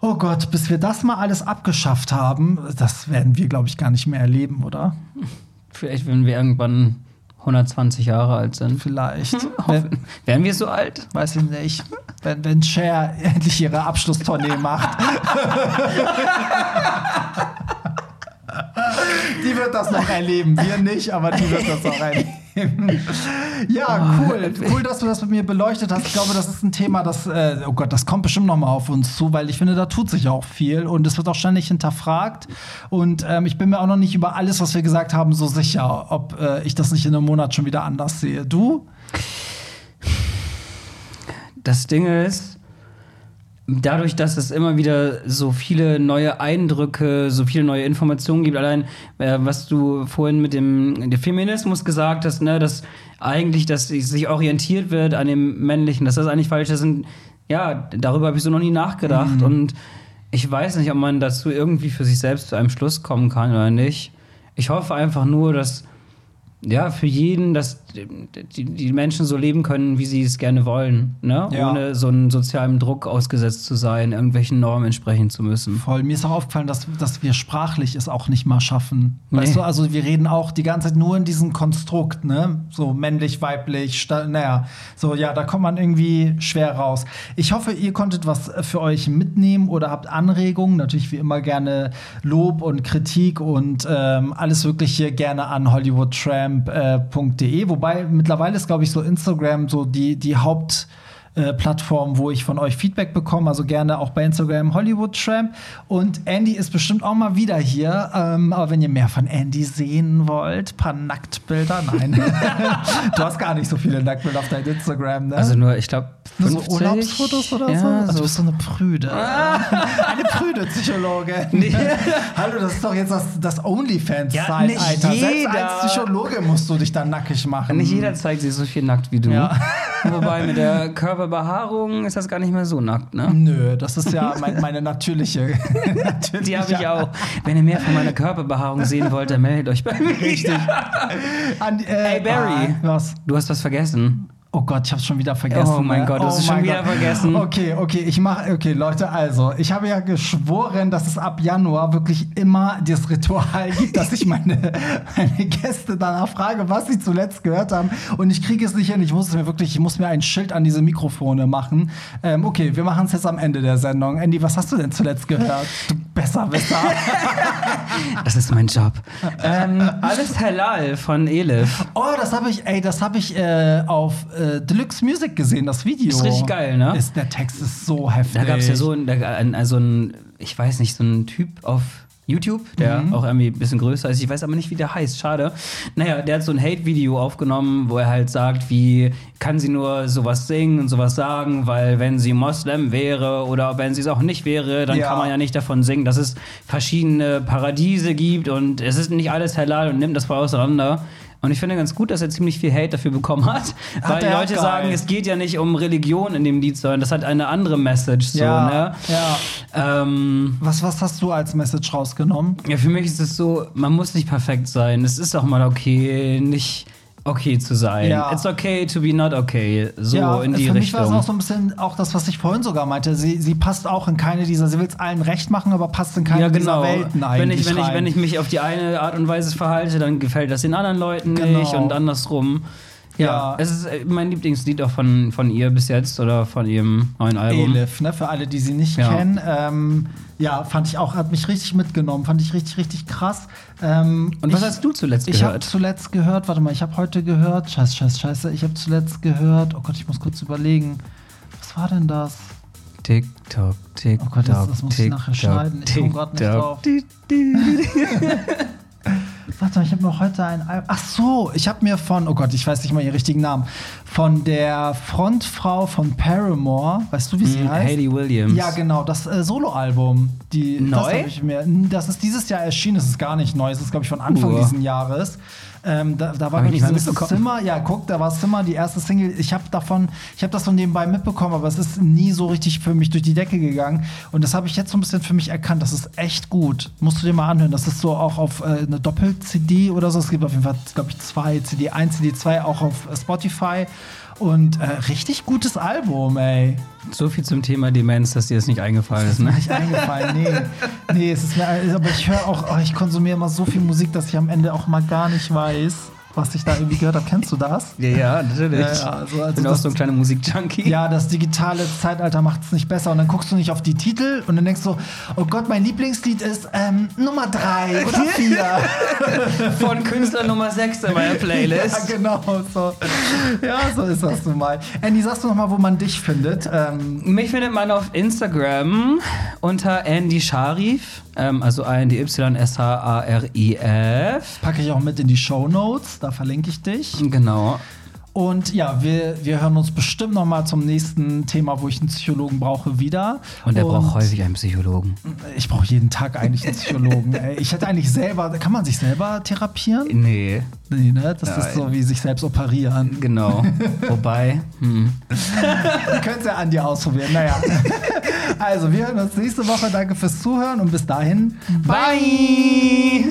Oh Gott, bis wir das mal alles abgeschafft haben, das werden wir, glaube ich, gar nicht mehr erleben, oder? Vielleicht, wenn wir irgendwann 120 Jahre alt sind. Vielleicht. *laughs* Wenn, Werden wir so alt? weiß ich nicht. Wenn, wenn Cher endlich ihre Abschlusstournee macht. *laughs* die wird das noch erleben. Wir nicht, aber die wird das noch erleben. *laughs* ja, cool. Cool, dass du das mit mir beleuchtet hast. Ich glaube, das ist ein Thema, das, äh, oh Gott, das kommt bestimmt noch mal auf uns zu, weil ich finde, da tut sich auch viel und es wird auch ständig hinterfragt. Und ähm, ich bin mir auch noch nicht über alles, was wir gesagt haben, so sicher, ob äh, ich das nicht in einem Monat schon wieder anders sehe. Du? Das Ding ist, dadurch, dass es immer wieder so viele neue Eindrücke, so viele neue Informationen gibt, allein äh, was du vorhin mit dem, dem Feminismus gesagt hast, ne, dass eigentlich, dass sich orientiert wird an dem Männlichen, dass das eigentlich falsch ist. Und ja, darüber habe ich so noch nie nachgedacht. Und ich weiß nicht, ob man dazu irgendwie für sich selbst zu einem Schluss kommen kann oder nicht. Ich hoffe einfach nur, dass ja, für jeden, dass die, die Menschen so leben können, wie sie es gerne wollen, ne? Ja. ohne so einen sozialen Druck ausgesetzt zu sein, irgendwelchen Normen entsprechen zu müssen. Voll. Mir ist auch aufgefallen, dass, dass wir sprachlich es auch nicht mal schaffen. Nee. Weißt du, also wir reden auch die ganze Zeit nur in diesem Konstrukt, ne? So männlich, weiblich, naja. So, ja, da kommt man irgendwie schwer raus. Ich hoffe, ihr konntet was für euch mitnehmen oder habt Anregungen. Natürlich wie immer gerne Lob und Kritik und ähm, alles wirklich hier gerne an hollywoodtramp.de. Wobei mittlerweile ist, glaube ich, so Instagram so die, die Haupt äh, Plattform, wo ich von euch Feedback bekomme. Also gerne auch bei Instagram Hollywood Tramp. Und Andy ist bestimmt auch mal wieder hier. Ähm, aber wenn ihr mehr von Andy sehen wollt, paar Nacktbilder, nein. *laughs* du hast gar nicht so viele Nacktbilder auf deinem Instagram, ne? Also nur, ich glaube, nur so Urlaubsfotos oder ja, so? Also du bist so eine Prüde. *laughs* eine prüde Psychologin. *laughs* Hallo, das ist doch jetzt das, das Ja, OnlyFans-Zeitalter. nicht Selbst jeder. als Psychologe musst du dich dann nackig machen. Nicht jeder zeigt sich so viel nackt wie du. Ja. Wobei mit der Körperbehaarung ist das gar nicht mehr so nackt, ne? Nö, das ist ja mein, meine natürliche. *laughs* natürliche Die habe ich auch. Wenn ihr mehr von meiner Körperbehaarung sehen wollt, dann meldet euch bei mir. *laughs* Richtig. An, äh, Hey, Barry. Ah, was? Du hast was vergessen. Oh Gott, ich hab's schon wieder vergessen. Oh mein? Gott, du hast es schon wieder vergessen. Okay, okay, ich mache, okay, Leute, also, ich habe ja geschworen, dass es ab Januar wirklich immer das Ritual gibt, dass ich meine, *laughs* meine Gäste danach frage, was sie zuletzt gehört haben. Und ich kriege es nicht hin. Ich muss es mir wirklich, ich muss mir ein Schild an diese Mikrofone machen. Ähm, okay, wir machen es jetzt am Ende der Sendung. Andy, was hast du denn zuletzt gehört? Du Besser, besser. *laughs* Das ist mein Job. ähm, alles Halal von Elif. oh, das habe ich, ey, das habe ich äh, auf äh, Deluxe Music gesehen, das Video. Ist richtig geil, ne? Ist, der Text ist so heftig. Da gab es ja so ein, da, ein, also ein, ich weiß nicht, so ein Typ auf YouTube, der Mhm. auch irgendwie ein bisschen größer ist. Ich weiß aber nicht, wie der heißt. Schade. Naja, der hat so ein Hate-Video aufgenommen, wo er halt sagt, wie kann sie nur sowas singen und sowas sagen, weil wenn sie Moslem wäre oder wenn sie es auch nicht wäre, dann Ja. kann man ja nicht davon singen, dass es verschiedene Paradiese gibt und es ist nicht alles halal und nimmt das voll auseinander. Und ich finde ganz gut, dass er ziemlich viel Hate dafür bekommen hat, weil die Leute sagen, es geht ja nicht um Religion in dem Lied, sondern das hat eine andere Message. So, ja, ne? ja. Ähm, Was, was hast du als Message rausgenommen? ja, für mich ist es so, man muss nicht perfekt sein. Es ist auch mal okay, nicht okay zu sein. Ja. It's okay to be not okay. So ja, in die für mich war es Richtung. auch so ein bisschen auch das, was ich vorhin sogar meinte. Sie, sie passt auch in keine dieser, sie will es allen recht machen, aber passt in keine ja, dieser genau. Welten wenn eigentlich ich, wenn, ich, rein. wenn ich mich auf die eine Art und Weise verhalte, dann gefällt das den anderen Leuten Genau. nicht und andersrum. Ja, Ja. es ist äh, mein Lieblingslied auch von, von ihr bis jetzt oder von ihrem neuen Album. Elif, ne, für alle, die sie nicht Ja. kennen. Ähm, ja, fand ich auch, hat mich richtig mitgenommen, fand ich richtig, richtig krass. Ähm, Und was ich, hast du zuletzt Ich habe gehört? zuletzt gehört, warte mal, ich habe heute gehört, scheiße, scheiße, scheiße, ich habe zuletzt gehört, oh Gott, ich muss kurz überlegen, was war denn das? TikTok, TikTok, Oh Gott, das- das muss ich nachher TikTok, schneiden. Ich komm grad nicht drauf. Warte mal, ich habe mir heute ein Al Ach so, ich habe mir von, oh Gott, ich weiß nicht mal ihren richtigen Namen, von der Frontfrau von Paramore, weißt du, wie sie Hm, heißt? Hayley Williams. Ja, genau, das äh, Soloalbum. Die, Neu? Das, mir, das ist dieses Jahr erschienen, das ist gar nicht neu, das ist, glaube ich, von Anfang Uh. dieses Jahres. Ähm, da, da war Hab ich nicht dieses. Zimmer, ja, guck, da war Zimmer, die erste Single. Ich habe davon, ich habe das so nebenbei mitbekommen, aber es ist nie so richtig für mich durch die Decke gegangen. Und das habe ich jetzt so ein bisschen für mich erkannt. Das ist echt gut. Musst du dir mal anhören. Das ist so auch auf äh, eine Doppel-CD oder so. Es gibt auf jeden Fall, glaube ich, zwei CD, 1 CD, 2 auch auf äh, Spotify. Und äh, richtig gutes Album, ey. So viel zum Thema Demenz, dass dir das nicht eingefallen ist, ne? nicht eingefallen, nee. Nee, es ist mir, aber ich höre auch, oh, ich konsumiere immer so viel Musik, dass ich am Ende auch mal gar nicht weiß, was ich da irgendwie gehört habe. Kennst du das? Ja, ja, natürlich. Ja, ja, also- also ich bin auch so ein kleiner Musikjunkie. Ja, das digitale Zeitalter macht es nicht besser. Und dann guckst du nicht auf die Titel und dann denkst du, oh Gott, mein Lieblingslied ist ähm, Nummer drei oder *laughs* vier. Von Künstler Nummer 6 in meiner *laughs* ja, Playlist. genau. So. Ja, so ist das nun mal. Andy, sagst du noch mal, wo man dich findet? Ähm, Mich findet man auf Instagram unter Andy Sharif, ähm, also A-N-D-Y-S-H-A-R-I-F. packe ich auch mit in die Show Notes, da verlinke ich dich. Genau. Und ja, wir, wir hören uns bestimmt noch mal zum nächsten Thema, wo ich einen Psychologen brauche, wieder. Und er braucht häufig einen Psychologen. Ich brauche jeden Tag eigentlich einen Psychologen. Ich hätte eigentlich selber, kann man sich selber therapieren? Nee, Nee, ne? Das Ja, ist so wie sich selbst operieren. genau. *laughs* Wobei, hm. Ihr könnt es ja an dir ausprobieren. Naja. Also, wir hören uns nächste Woche. Danke fürs Zuhören und bis dahin. Bye!